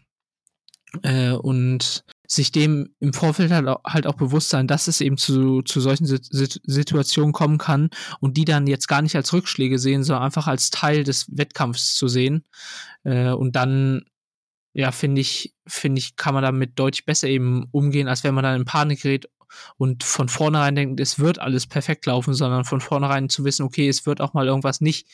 Äh, und sich dem im Vorfeld halt auch, halt auch bewusst sein, dass es eben zu, zu solchen Sit Situationen kommen kann und die dann jetzt gar nicht als Rückschläge sehen, sondern einfach als Teil des Wettkampfs zu sehen. Äh, und dann, ja, finde ich, finde ich, kann man damit deutlich besser eben umgehen, als wenn man dann in Panik gerät und von vornherein denkt, es wird alles perfekt laufen, sondern von vornherein zu wissen, okay, es wird auch mal irgendwas nicht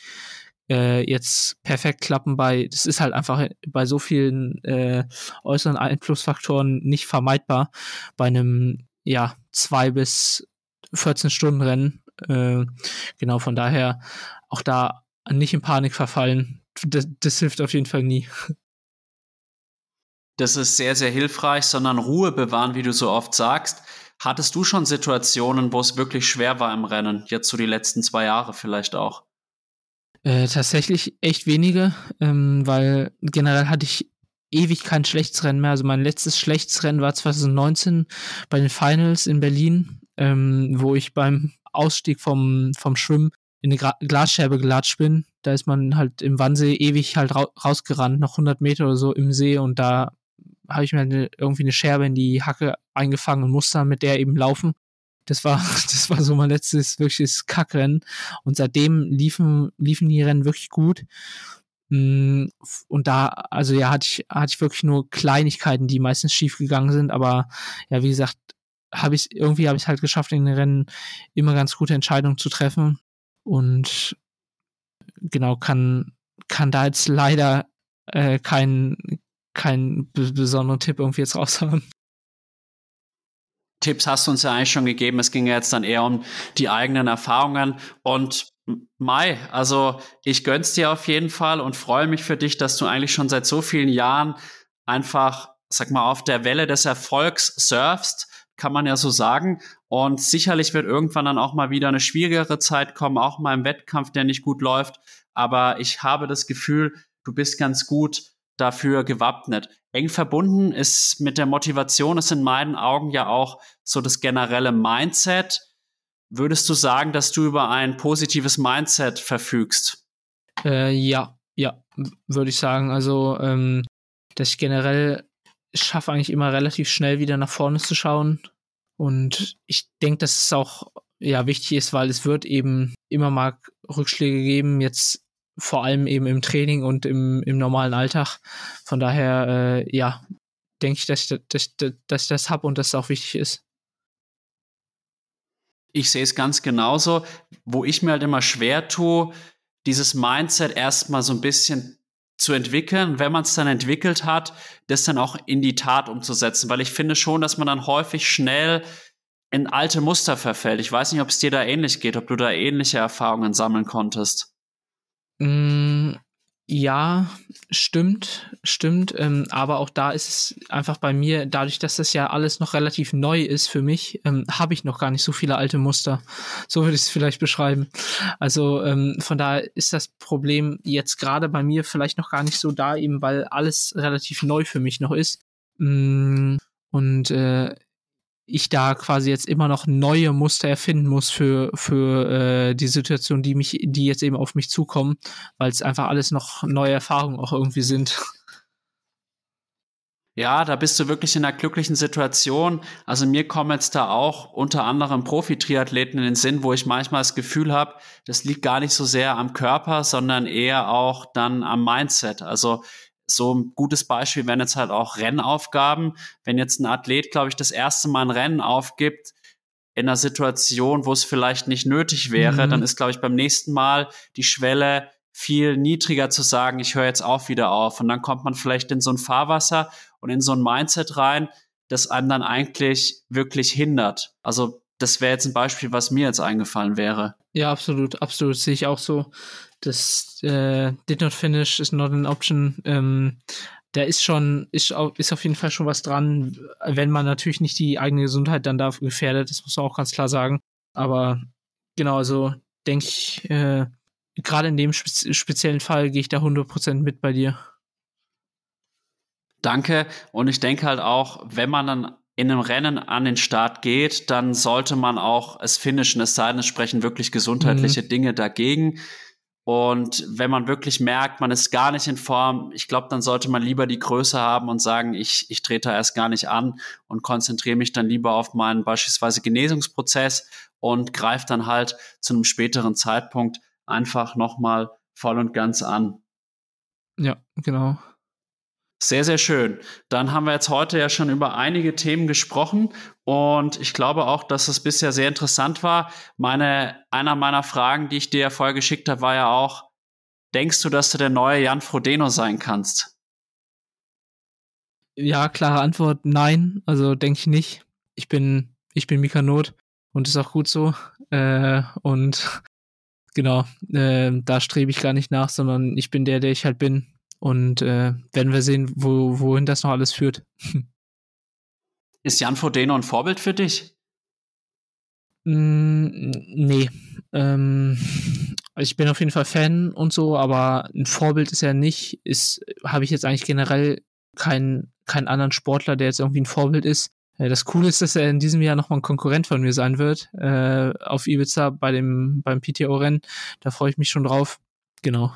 äh, jetzt perfekt klappen bei, das ist halt einfach bei so vielen äh, äußeren Einflussfaktoren nicht vermeidbar bei einem, ja, zwei bis 14 Stunden Rennen. Äh, genau, von daher auch da nicht in Panik verfallen. Das, das hilft auf jeden Fall nie. Das ist sehr, sehr hilfreich, sondern Ruhe bewahren, wie du so oft sagst. Hattest du schon Situationen, wo es wirklich schwer war im Rennen? Jetzt so die letzten zwei Jahre vielleicht auch? Äh, tatsächlich echt wenige, ähm, weil generell hatte ich ewig kein schlechtes Rennen mehr. Also mein letztes schlechtes Rennen war 2019 bei den Finals in Berlin, ähm, wo ich beim Ausstieg vom, vom Schwimmen in eine Gra Glasscherbe gelatscht bin. Da ist man halt im Wannsee ewig halt ra rausgerannt, noch 100 Meter oder so im See und da habe ich mir eine, irgendwie eine Scherbe in die Hacke eingefangen und musste dann mit der eben laufen. Das war, das war so mein letztes wirkliches Kackrennen. Und seitdem liefen, liefen die Rennen wirklich gut. Mm, und da, also ja, hatte ich, hatte ich wirklich nur Kleinigkeiten, die meistens schief gegangen sind. Aber ja, wie gesagt, habe ich irgendwie habe ich halt geschafft, in den Rennen immer ganz gute Entscheidungen zu treffen. Und genau, kann, kann da jetzt leider äh, keinen keinen besonderen Tipp irgendwie jetzt raushauen. Tipps hast du uns ja eigentlich schon gegeben. Es ging ja jetzt dann eher um die eigenen Erfahrungen. Und Mai, also ich gönn's dir auf jeden Fall und freue mich für dich, dass du eigentlich schon seit so vielen Jahren einfach, sag mal, auf der Welle des Erfolgs surfst, kann man ja so sagen. Und sicherlich wird irgendwann dann auch mal wieder eine schwierigere Zeit kommen, auch mal im Wettkampf, der nicht gut läuft. Aber ich habe das Gefühl, du bist ganz gut dafür gewappnet. Eng verbunden ist mit der Motivation, ist in meinen Augen ja auch so das generelle Mindset. Würdest du sagen, dass du über ein positives Mindset verfügst? Äh, ja, ja, würde ich sagen. Also, ähm, dass ich generell schaffe, eigentlich immer relativ schnell wieder nach vorne zu schauen. Und ich denke, dass es auch ja wichtig ist, weil es wird eben immer mal Rückschläge geben. Jetzt vor allem eben im Training und im, im normalen Alltag. Von daher, äh, ja, denke ich, dass, dass, dass ich das habe und dass es auch wichtig ist. Ich sehe es ganz genauso. Wo ich mir halt immer schwer tue, dieses Mindset erstmal so ein bisschen zu entwickeln, wenn man es dann entwickelt hat, das dann auch in die Tat umzusetzen, weil ich finde schon, dass man dann häufig schnell in alte Muster verfällt. Ich weiß nicht, ob es dir da ähnlich geht, ob du da ähnliche Erfahrungen sammeln konntest. Mm, ja, stimmt, stimmt. Ähm, aber auch da ist es einfach bei mir, dadurch, dass das ja alles noch relativ neu ist für mich, ähm, habe ich noch gar nicht so viele alte Muster. So würde ich es vielleicht beschreiben. Also ähm, von daher ist das Problem jetzt gerade bei mir vielleicht noch gar nicht so da, eben weil alles relativ neu für mich noch ist. Mm, und äh, ich da quasi jetzt immer noch neue Muster erfinden muss für, für äh, die Situation, die mich, die jetzt eben auf mich zukommen, weil es einfach alles noch neue Erfahrungen auch irgendwie sind. Ja, da bist du wirklich in einer glücklichen Situation. Also mir kommen jetzt da auch unter anderem Profi-Triathleten in den Sinn, wo ich manchmal das Gefühl habe, das liegt gar nicht so sehr am Körper, sondern eher auch dann am Mindset. Also so ein gutes Beispiel wären jetzt halt auch Rennaufgaben. Wenn jetzt ein Athlet, glaube ich, das erste Mal ein Rennen aufgibt, in einer Situation, wo es vielleicht nicht nötig wäre, mhm. dann ist, glaube ich, beim nächsten Mal die Schwelle viel niedriger zu sagen, ich höre jetzt auch wieder auf. Und dann kommt man vielleicht in so ein Fahrwasser und in so ein Mindset rein, das einem dann eigentlich wirklich hindert. Also das wäre jetzt ein Beispiel, was mir jetzt eingefallen wäre. Ja, absolut, absolut. Sehe ich auch so. Das äh, Did Not Finish is not an option. Ähm, da ist schon, ist, ist auf jeden Fall schon was dran, wenn man natürlich nicht die eigene Gesundheit dann dafür gefährdet, das muss man auch ganz klar sagen. Aber genau, also denke ich, äh, gerade in dem spe speziellen Fall gehe ich da 100% mit bei dir. Danke. Und ich denke halt auch, wenn man dann in einem Rennen an den Start geht, dann sollte man auch es finishen, es sei denn, es sprechen wirklich gesundheitliche mhm. Dinge dagegen. Und wenn man wirklich merkt, man ist gar nicht in Form, ich glaube, dann sollte man lieber die Größe haben und sagen, ich, ich trete erst gar nicht an und konzentriere mich dann lieber auf meinen beispielsweise Genesungsprozess und greife dann halt zu einem späteren Zeitpunkt einfach nochmal voll und ganz an. Ja, genau. Sehr, sehr schön. Dann haben wir jetzt heute ja schon über einige Themen gesprochen und ich glaube auch, dass es bisher sehr interessant war. Meine, einer meiner Fragen, die ich dir ja vorher geschickt habe, war ja auch, denkst du, dass du der neue Jan Frodeno sein kannst? Ja, klare Antwort, nein. Also denke ich nicht. Ich bin, ich bin Mika Not und ist auch gut so. Äh, und genau, äh, da strebe ich gar nicht nach, sondern ich bin der, der ich halt bin und äh, werden wir sehen, wo, wohin das noch alles führt. Ist Jan Frodeno ein Vorbild für dich? Mm, nee. Ähm, ich bin auf jeden Fall Fan und so, aber ein Vorbild ist er nicht. Ist, habe ich jetzt eigentlich generell keinen, keinen anderen Sportler, der jetzt irgendwie ein Vorbild ist. Äh, das Coole ist, dass er in diesem Jahr nochmal ein Konkurrent von mir sein wird, äh, auf Ibiza bei dem, beim PTO-Rennen. Da freue ich mich schon drauf. Genau.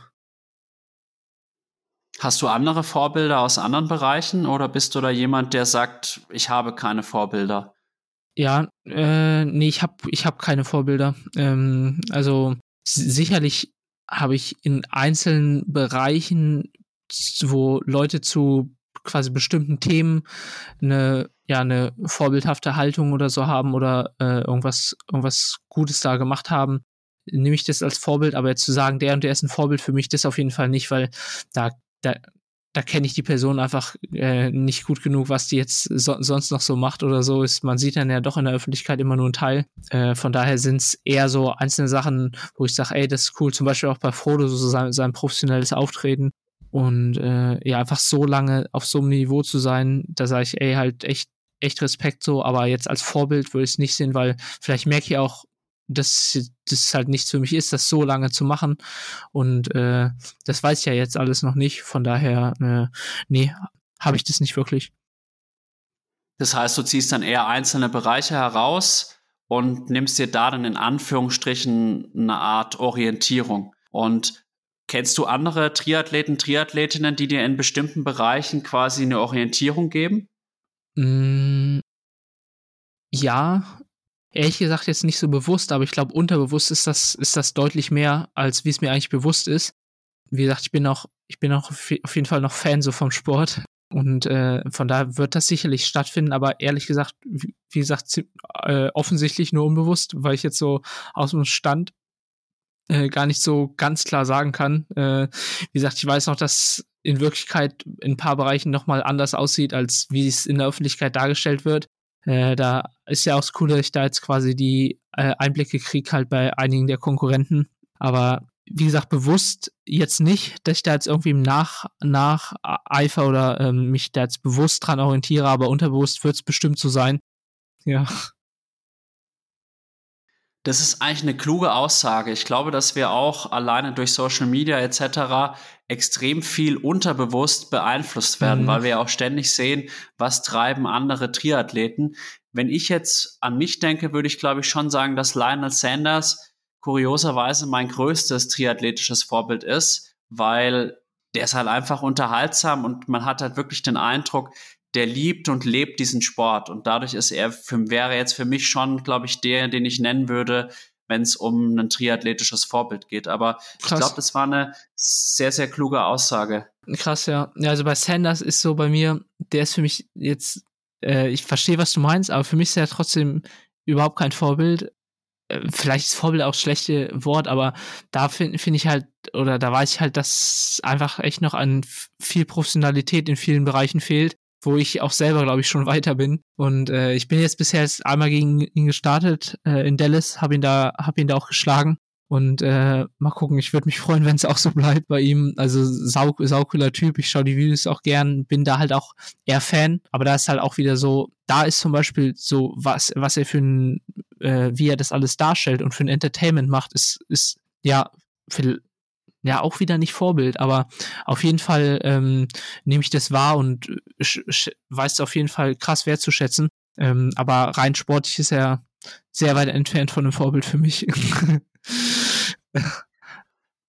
Hast du andere Vorbilder aus anderen Bereichen oder bist du da jemand, der sagt, ich habe keine Vorbilder? Ja, äh, nee, ich habe ich hab keine Vorbilder. Ähm, also sicherlich habe ich in einzelnen Bereichen, wo Leute zu quasi bestimmten Themen eine ja eine vorbildhafte Haltung oder so haben oder äh, irgendwas irgendwas Gutes da gemacht haben, nehme ich das als Vorbild. Aber jetzt zu sagen, der und der ist ein Vorbild für mich, das auf jeden Fall nicht, weil da da da kenne ich die Person einfach äh, nicht gut genug, was die jetzt so, sonst noch so macht oder so ist. Man sieht dann ja doch in der Öffentlichkeit immer nur einen Teil. Äh, von daher sind es eher so einzelne Sachen, wo ich sage, ey, das ist cool. Zum Beispiel auch bei Frodo so sein, sein professionelles Auftreten und äh, ja einfach so lange auf so einem Niveau zu sein, da sage ich, ey, halt echt echt Respekt so. Aber jetzt als Vorbild würde ich es nicht sehen, weil vielleicht merke ich auch dass das halt nichts für mich ist, das so lange zu machen. Und äh, das weiß ich ja jetzt alles noch nicht. Von daher, äh, nee, habe ich das nicht wirklich. Das heißt, du ziehst dann eher einzelne Bereiche heraus und nimmst dir da dann in Anführungsstrichen eine Art Orientierung. Und kennst du andere Triathleten, Triathletinnen, die dir in bestimmten Bereichen quasi eine Orientierung geben? Mm, ja, ehrlich gesagt jetzt nicht so bewusst, aber ich glaube, unterbewusst ist das, ist das deutlich mehr, als wie es mir eigentlich bewusst ist. Wie gesagt, ich bin auch, ich bin auch auf jeden Fall noch Fan so vom Sport. Und äh, von daher wird das sicherlich stattfinden, aber ehrlich gesagt, wie, wie gesagt, äh, offensichtlich nur unbewusst, weil ich jetzt so aus dem Stand äh, gar nicht so ganz klar sagen kann. Äh, wie gesagt, ich weiß noch, dass in Wirklichkeit in ein paar Bereichen nochmal anders aussieht, als wie es in der Öffentlichkeit dargestellt wird. Äh, da ist ja auch das Coole, dass ich da jetzt quasi die äh, Einblicke kriege halt bei einigen der Konkurrenten. Aber wie gesagt, bewusst jetzt nicht, dass ich da jetzt irgendwie im Nach, Nach Eifer oder ähm, mich da jetzt bewusst dran orientiere, aber unterbewusst wird es bestimmt so sein. Ja. Das ist eigentlich eine kluge Aussage. Ich glaube, dass wir auch alleine durch Social Media etc. extrem viel unterbewusst beeinflusst werden, mhm. weil wir ja auch ständig sehen, was treiben andere Triathleten. Wenn ich jetzt an mich denke, würde ich glaube ich schon sagen, dass Lionel Sanders kurioserweise mein größtes triathletisches Vorbild ist, weil der ist halt einfach unterhaltsam und man hat halt wirklich den Eindruck, der liebt und lebt diesen Sport. Und dadurch ist er für, wäre jetzt für mich schon, glaube ich, der, den ich nennen würde, wenn es um ein triathletisches Vorbild geht. Aber Krass. ich glaube, das war eine sehr, sehr kluge Aussage. Krass, ja. ja. Also bei Sanders ist so bei mir, der ist für mich jetzt, äh, ich verstehe, was du meinst, aber für mich ist er trotzdem überhaupt kein Vorbild. Äh, vielleicht ist Vorbild auch schlechte Wort, aber da finde find ich halt, oder da weiß ich halt, dass einfach echt noch an viel Professionalität in vielen Bereichen fehlt wo ich auch selber, glaube ich, schon weiter bin. Und äh, ich bin jetzt bisher jetzt einmal gegen ihn gestartet äh, in Dallas, habe ihn da, habe ihn da auch geschlagen. Und äh, mal gucken, ich würde mich freuen, wenn es auch so bleibt bei ihm. Also sau, saucooler Typ, ich schaue die Videos auch gern, bin da halt auch eher Fan. Aber da ist halt auch wieder so, da ist zum Beispiel so, was, was er für ein, äh, wie er das alles darstellt und für ein Entertainment macht, ist, ist ja, für, ja auch wieder nicht Vorbild, aber auf jeden Fall ähm, nehme ich das wahr und weiß es auf jeden Fall krass wertzuschätzen. Ähm, aber rein sportlich ist er sehr weit entfernt von einem Vorbild für mich.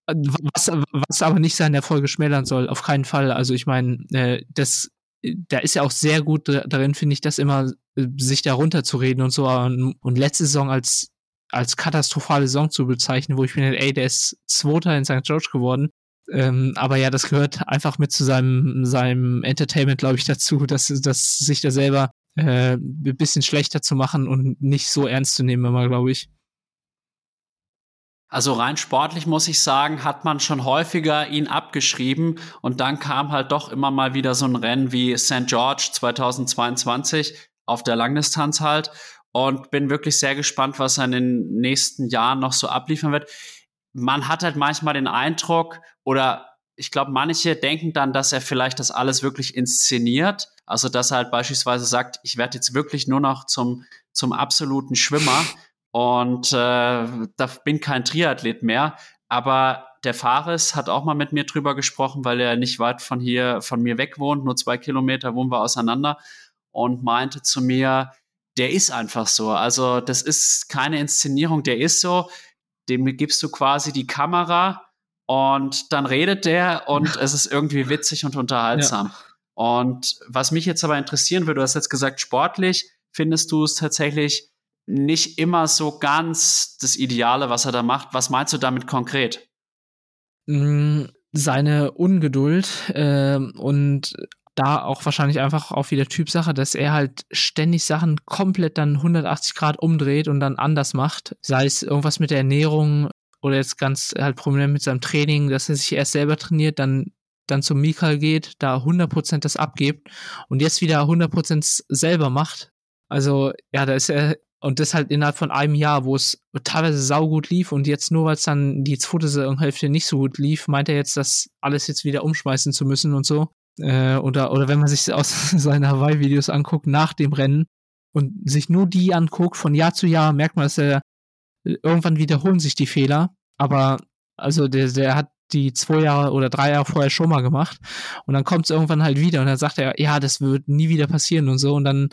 was, was aber nicht seine Erfolge schmälern soll, auf keinen Fall. Also ich meine, äh, das da ist ja auch sehr gut darin, finde ich, das immer äh, sich da runterzureden und so. Und letzte Saison als als katastrophale Saison zu bezeichnen, wo ich mir ey, der ist Zweiter in St. George geworden. Ähm, aber ja, das gehört einfach mit zu seinem, seinem Entertainment, glaube ich, dazu, dass, dass sich da selber äh, ein bisschen schlechter zu machen und nicht so ernst zu nehmen, immer, glaube ich. Also rein sportlich muss ich sagen, hat man schon häufiger ihn abgeschrieben und dann kam halt doch immer mal wieder so ein Rennen wie St. George 2022 auf der Langdistanz halt und bin wirklich sehr gespannt, was er in den nächsten Jahren noch so abliefern wird. Man hat halt manchmal den Eindruck oder ich glaube, manche denken dann, dass er vielleicht das alles wirklich inszeniert. Also, dass er halt beispielsweise sagt, ich werde jetzt wirklich nur noch zum, zum absoluten Schwimmer und äh, da bin kein Triathlet mehr. Aber der Fares hat auch mal mit mir drüber gesprochen, weil er nicht weit von hier, von mir weg wohnt, nur zwei Kilometer wohnen wir auseinander und meinte zu mir, der ist einfach so. Also das ist keine Inszenierung, der ist so. Dem gibst du quasi die Kamera und dann redet der und es ist irgendwie witzig und unterhaltsam. Ja. Und was mich jetzt aber interessieren würde, du hast jetzt gesagt, sportlich findest du es tatsächlich nicht immer so ganz das Ideale, was er da macht. Was meinst du damit konkret? Mm, seine Ungeduld äh, und da auch wahrscheinlich einfach auch wieder Typsache, dass er halt ständig Sachen komplett dann 180 Grad umdreht und dann anders macht. Sei es irgendwas mit der Ernährung oder jetzt ganz halt prominent mit seinem Training, dass er sich erst selber trainiert, dann dann zum Mikal geht, da 100% das abgibt und jetzt wieder 100% selber macht. Also, ja, da ist er, und das halt innerhalb von einem Jahr, wo es teilweise saugut lief und jetzt nur, weil es dann die zweite Saisonhälfte nicht so gut lief, meint er jetzt, das alles jetzt wieder umschmeißen zu müssen und so. Äh, oder, oder wenn man sich aus seinen Hawaii-Videos anguckt nach dem Rennen und sich nur die anguckt, von Jahr zu Jahr merkt man, dass er irgendwann wiederholen sich die Fehler. Aber also der, der hat die zwei Jahre oder drei Jahre vorher schon mal gemacht. Und dann kommt es irgendwann halt wieder und dann sagt er, ja, das wird nie wieder passieren und so. Und dann,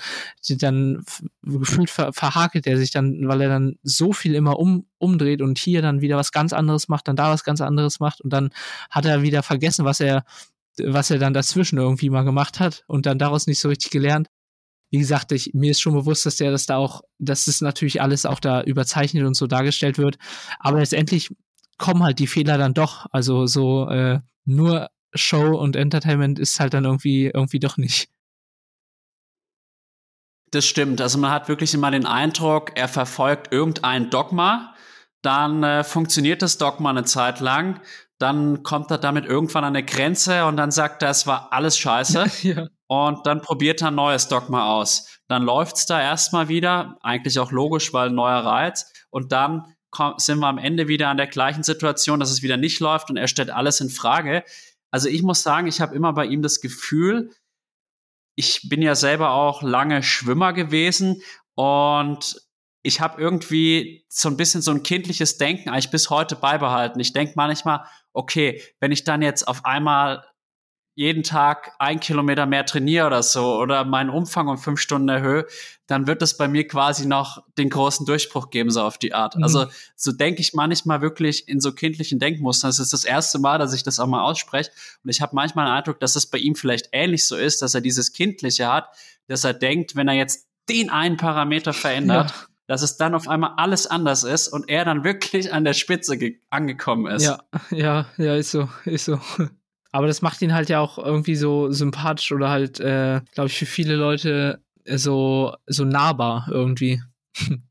dann gefühlt ver verhakelt er sich dann, weil er dann so viel immer um, umdreht und hier dann wieder was ganz anderes macht, dann da was ganz anderes macht und dann hat er wieder vergessen, was er, was er dann dazwischen irgendwie mal gemacht hat und dann daraus nicht so richtig gelernt. Wie gesagt, ich, mir ist schon bewusst, dass der das da auch, dass es natürlich alles auch da überzeichnet und so dargestellt wird. Aber letztendlich kommen halt die Fehler dann doch. Also so äh, nur Show und Entertainment ist halt dann irgendwie irgendwie doch nicht. Das stimmt. Also man hat wirklich immer den Eindruck, er verfolgt irgendein Dogma, dann äh, funktioniert das Dogma eine Zeit lang, dann kommt er damit irgendwann an eine Grenze und dann sagt er, es war alles scheiße. ja. Und dann probiert er ein neues Dogma aus. Dann läuft's da erstmal wieder, eigentlich auch logisch, weil ein neuer Reiz. Und dann sind wir am Ende wieder an der gleichen Situation, dass es wieder nicht läuft und er stellt alles in Frage. Also ich muss sagen, ich habe immer bei ihm das Gefühl, ich bin ja selber auch lange Schwimmer gewesen und ich habe irgendwie so ein bisschen so ein kindliches Denken eigentlich bis heute beibehalten. Ich denke manchmal, okay, wenn ich dann jetzt auf einmal jeden Tag ein Kilometer mehr trainiere oder so oder meinen Umfang um fünf Stunden erhöhe, dann wird es bei mir quasi noch den großen Durchbruch geben, so auf die Art. Mhm. Also so denke ich manchmal wirklich in so kindlichen Denkmustern. Das ist das erste Mal, dass ich das auch mal ausspreche. Und ich habe manchmal den Eindruck, dass es bei ihm vielleicht ähnlich so ist, dass er dieses Kindliche hat, dass er denkt, wenn er jetzt den einen Parameter verändert, ja. Dass es dann auf einmal alles anders ist und er dann wirklich an der Spitze angekommen ist. Ja, ja, ja, ist so, ist so. Aber das macht ihn halt ja auch irgendwie so sympathisch oder halt, äh, glaube ich, für viele Leute so, so nahbar irgendwie.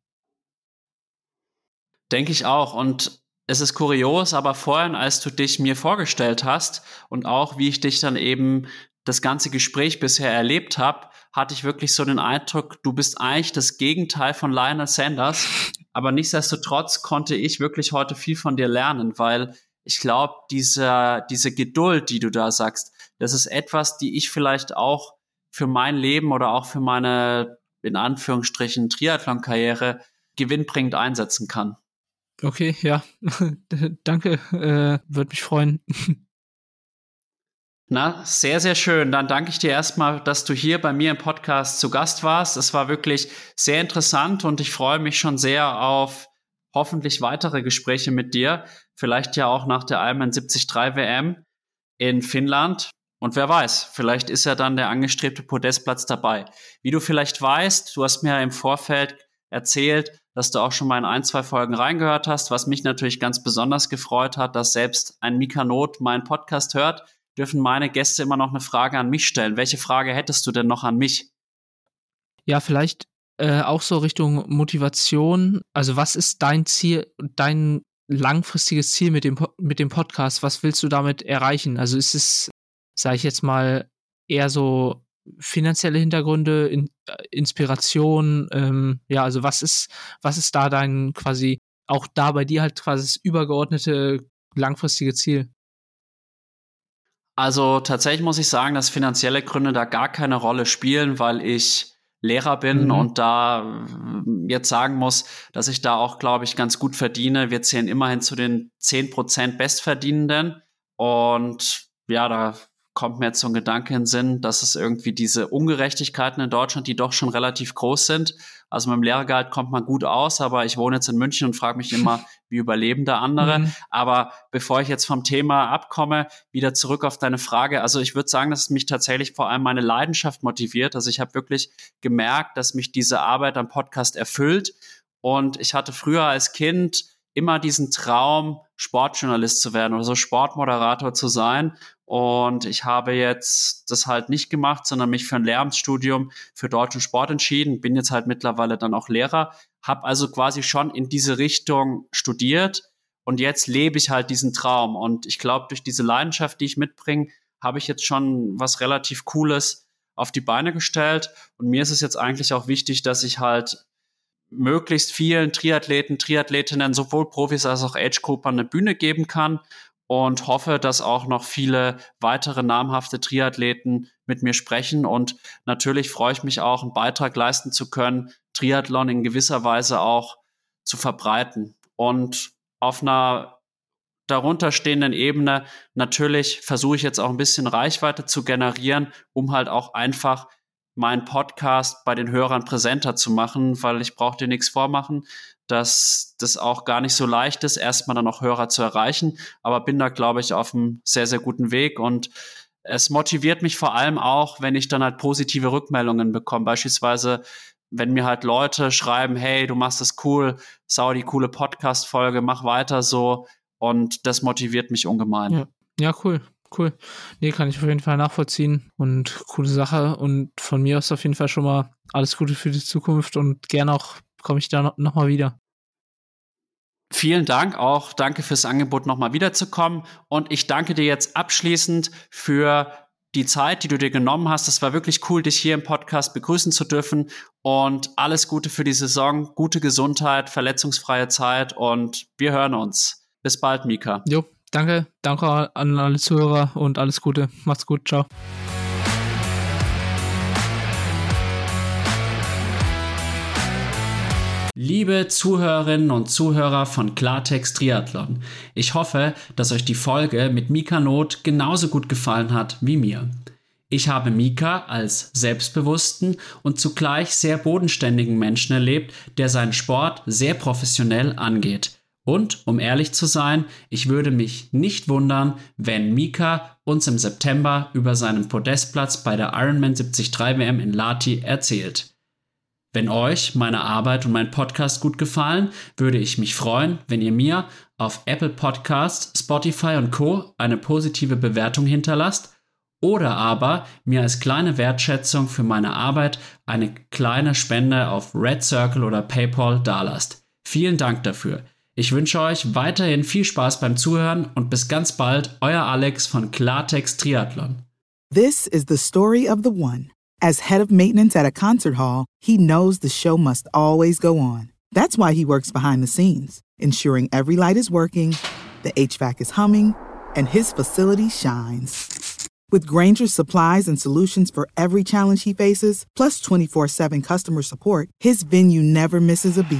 Denke ich auch. Und es ist kurios, aber vorhin, als du dich mir vorgestellt hast und auch wie ich dich dann eben das ganze Gespräch bisher erlebt habe, hatte ich wirklich so den Eindruck, du bist eigentlich das Gegenteil von Lionel Sanders. Aber nichtsdestotrotz konnte ich wirklich heute viel von dir lernen, weil ich glaube, diese, diese Geduld, die du da sagst, das ist etwas, die ich vielleicht auch für mein Leben oder auch für meine, in Anführungsstrichen, Triathlon-Karriere gewinnbringend einsetzen kann. Okay, ja. Danke, äh, würde mich freuen. Na, sehr, sehr schön. Dann danke ich dir erstmal, dass du hier bei mir im Podcast zu Gast warst. Es war wirklich sehr interessant und ich freue mich schon sehr auf hoffentlich weitere Gespräche mit dir. Vielleicht ja auch nach der Ironman 73 WM in Finnland. Und wer weiß, vielleicht ist ja dann der angestrebte Podestplatz dabei. Wie du vielleicht weißt, du hast mir im Vorfeld erzählt, dass du auch schon mal in ein, zwei Folgen reingehört hast, was mich natürlich ganz besonders gefreut hat, dass selbst ein Mika Not meinen Podcast hört, dürfen meine Gäste immer noch eine Frage an mich stellen. Welche Frage hättest du denn noch an mich? Ja, vielleicht äh, auch so Richtung Motivation. Also was ist dein Ziel, dein langfristiges Ziel mit dem, mit dem Podcast? Was willst du damit erreichen? Also ist es, sage ich jetzt mal, eher so finanzielle Hintergründe, in, äh, Inspiration, ähm, ja, also was ist, was ist da dein quasi, auch da bei dir halt quasi das übergeordnete langfristige Ziel? Also tatsächlich muss ich sagen, dass finanzielle Gründe da gar keine Rolle spielen, weil ich Lehrer bin mhm. und da äh, jetzt sagen muss, dass ich da auch, glaube ich, ganz gut verdiene. Wir zählen immerhin zu den 10% Bestverdienenden. Und ja, da kommt mir jetzt so ein Gedanke in den Sinn, dass es irgendwie diese Ungerechtigkeiten in Deutschland, die doch schon relativ groß sind. Also mit dem Lehrergehalt kommt man gut aus, aber ich wohne jetzt in München und frage mich immer, wie überleben da andere. Mhm. Aber bevor ich jetzt vom Thema abkomme, wieder zurück auf deine Frage. Also ich würde sagen, dass mich tatsächlich vor allem meine Leidenschaft motiviert. Also ich habe wirklich gemerkt, dass mich diese Arbeit am Podcast erfüllt. Und ich hatte früher als Kind immer diesen Traum, Sportjournalist zu werden oder so Sportmoderator zu sein. Und ich habe jetzt das halt nicht gemacht, sondern mich für ein Lehramtsstudium für deutschen Sport entschieden. Bin jetzt halt mittlerweile dann auch Lehrer, habe also quasi schon in diese Richtung studiert und jetzt lebe ich halt diesen Traum. Und ich glaube, durch diese Leidenschaft, die ich mitbringe, habe ich jetzt schon was relativ Cooles auf die Beine gestellt. Und mir ist es jetzt eigentlich auch wichtig, dass ich halt möglichst vielen Triathleten, Triathletinnen, sowohl Profis als auch Age-Gruppern eine Bühne geben kann und hoffe, dass auch noch viele weitere namhafte Triathleten mit mir sprechen. Und natürlich freue ich mich auch, einen Beitrag leisten zu können, Triathlon in gewisser Weise auch zu verbreiten. Und auf einer darunterstehenden Ebene natürlich versuche ich jetzt auch ein bisschen Reichweite zu generieren, um halt auch einfach meinen Podcast bei den Hörern präsenter zu machen, weil ich brauche dir nichts vormachen, dass das auch gar nicht so leicht ist, erstmal dann auch Hörer zu erreichen. Aber bin da, glaube ich, auf einem sehr, sehr guten Weg und es motiviert mich vor allem auch, wenn ich dann halt positive Rückmeldungen bekomme. Beispielsweise, wenn mir halt Leute schreiben, hey, du machst das cool, sau die coole Podcast-Folge, mach weiter so. Und das motiviert mich ungemein. Ja, ja cool cool. Nee, kann ich auf jeden Fall nachvollziehen und coole Sache. Und von mir aus auf jeden Fall schon mal alles Gute für die Zukunft und gerne auch komme ich da noch, noch mal wieder. Vielen Dank auch. Danke fürs Angebot, nochmal wiederzukommen. Und ich danke dir jetzt abschließend für die Zeit, die du dir genommen hast. Es war wirklich cool, dich hier im Podcast begrüßen zu dürfen. Und alles Gute für die Saison. Gute Gesundheit, verletzungsfreie Zeit. Und wir hören uns. Bis bald, Mika. Jo, danke, danke an alle Zuhörer und alles Gute. Macht's gut, ciao. Liebe Zuhörerinnen und Zuhörer von Klartext Triathlon, ich hoffe, dass euch die Folge mit Mika Not genauso gut gefallen hat wie mir. Ich habe Mika als selbstbewussten und zugleich sehr bodenständigen Menschen erlebt, der seinen Sport sehr professionell angeht. Und, um ehrlich zu sein, ich würde mich nicht wundern, wenn Mika uns im September über seinen Podestplatz bei der Ironman 73 WM in Lati erzählt. Wenn euch meine Arbeit und mein Podcast gut gefallen, würde ich mich freuen, wenn ihr mir auf Apple Podcasts, Spotify und Co. eine positive Bewertung hinterlasst oder aber mir als kleine Wertschätzung für meine Arbeit eine kleine Spende auf Red Circle oder PayPal dalasst. Vielen Dank dafür. Ich wünsche euch weiterhin viel Spaß beim Zuhören und bis ganz bald, euer Alex von Klartext Triathlon. This is the story of the one. As head of maintenance at a concert hall, he knows the show must always go on. That's why he works behind the scenes, ensuring every light is working, the HVAC is humming, and his facility shines. With Granger's supplies and solutions for every challenge he faces, plus 24 7 customer support, his venue never misses a beat.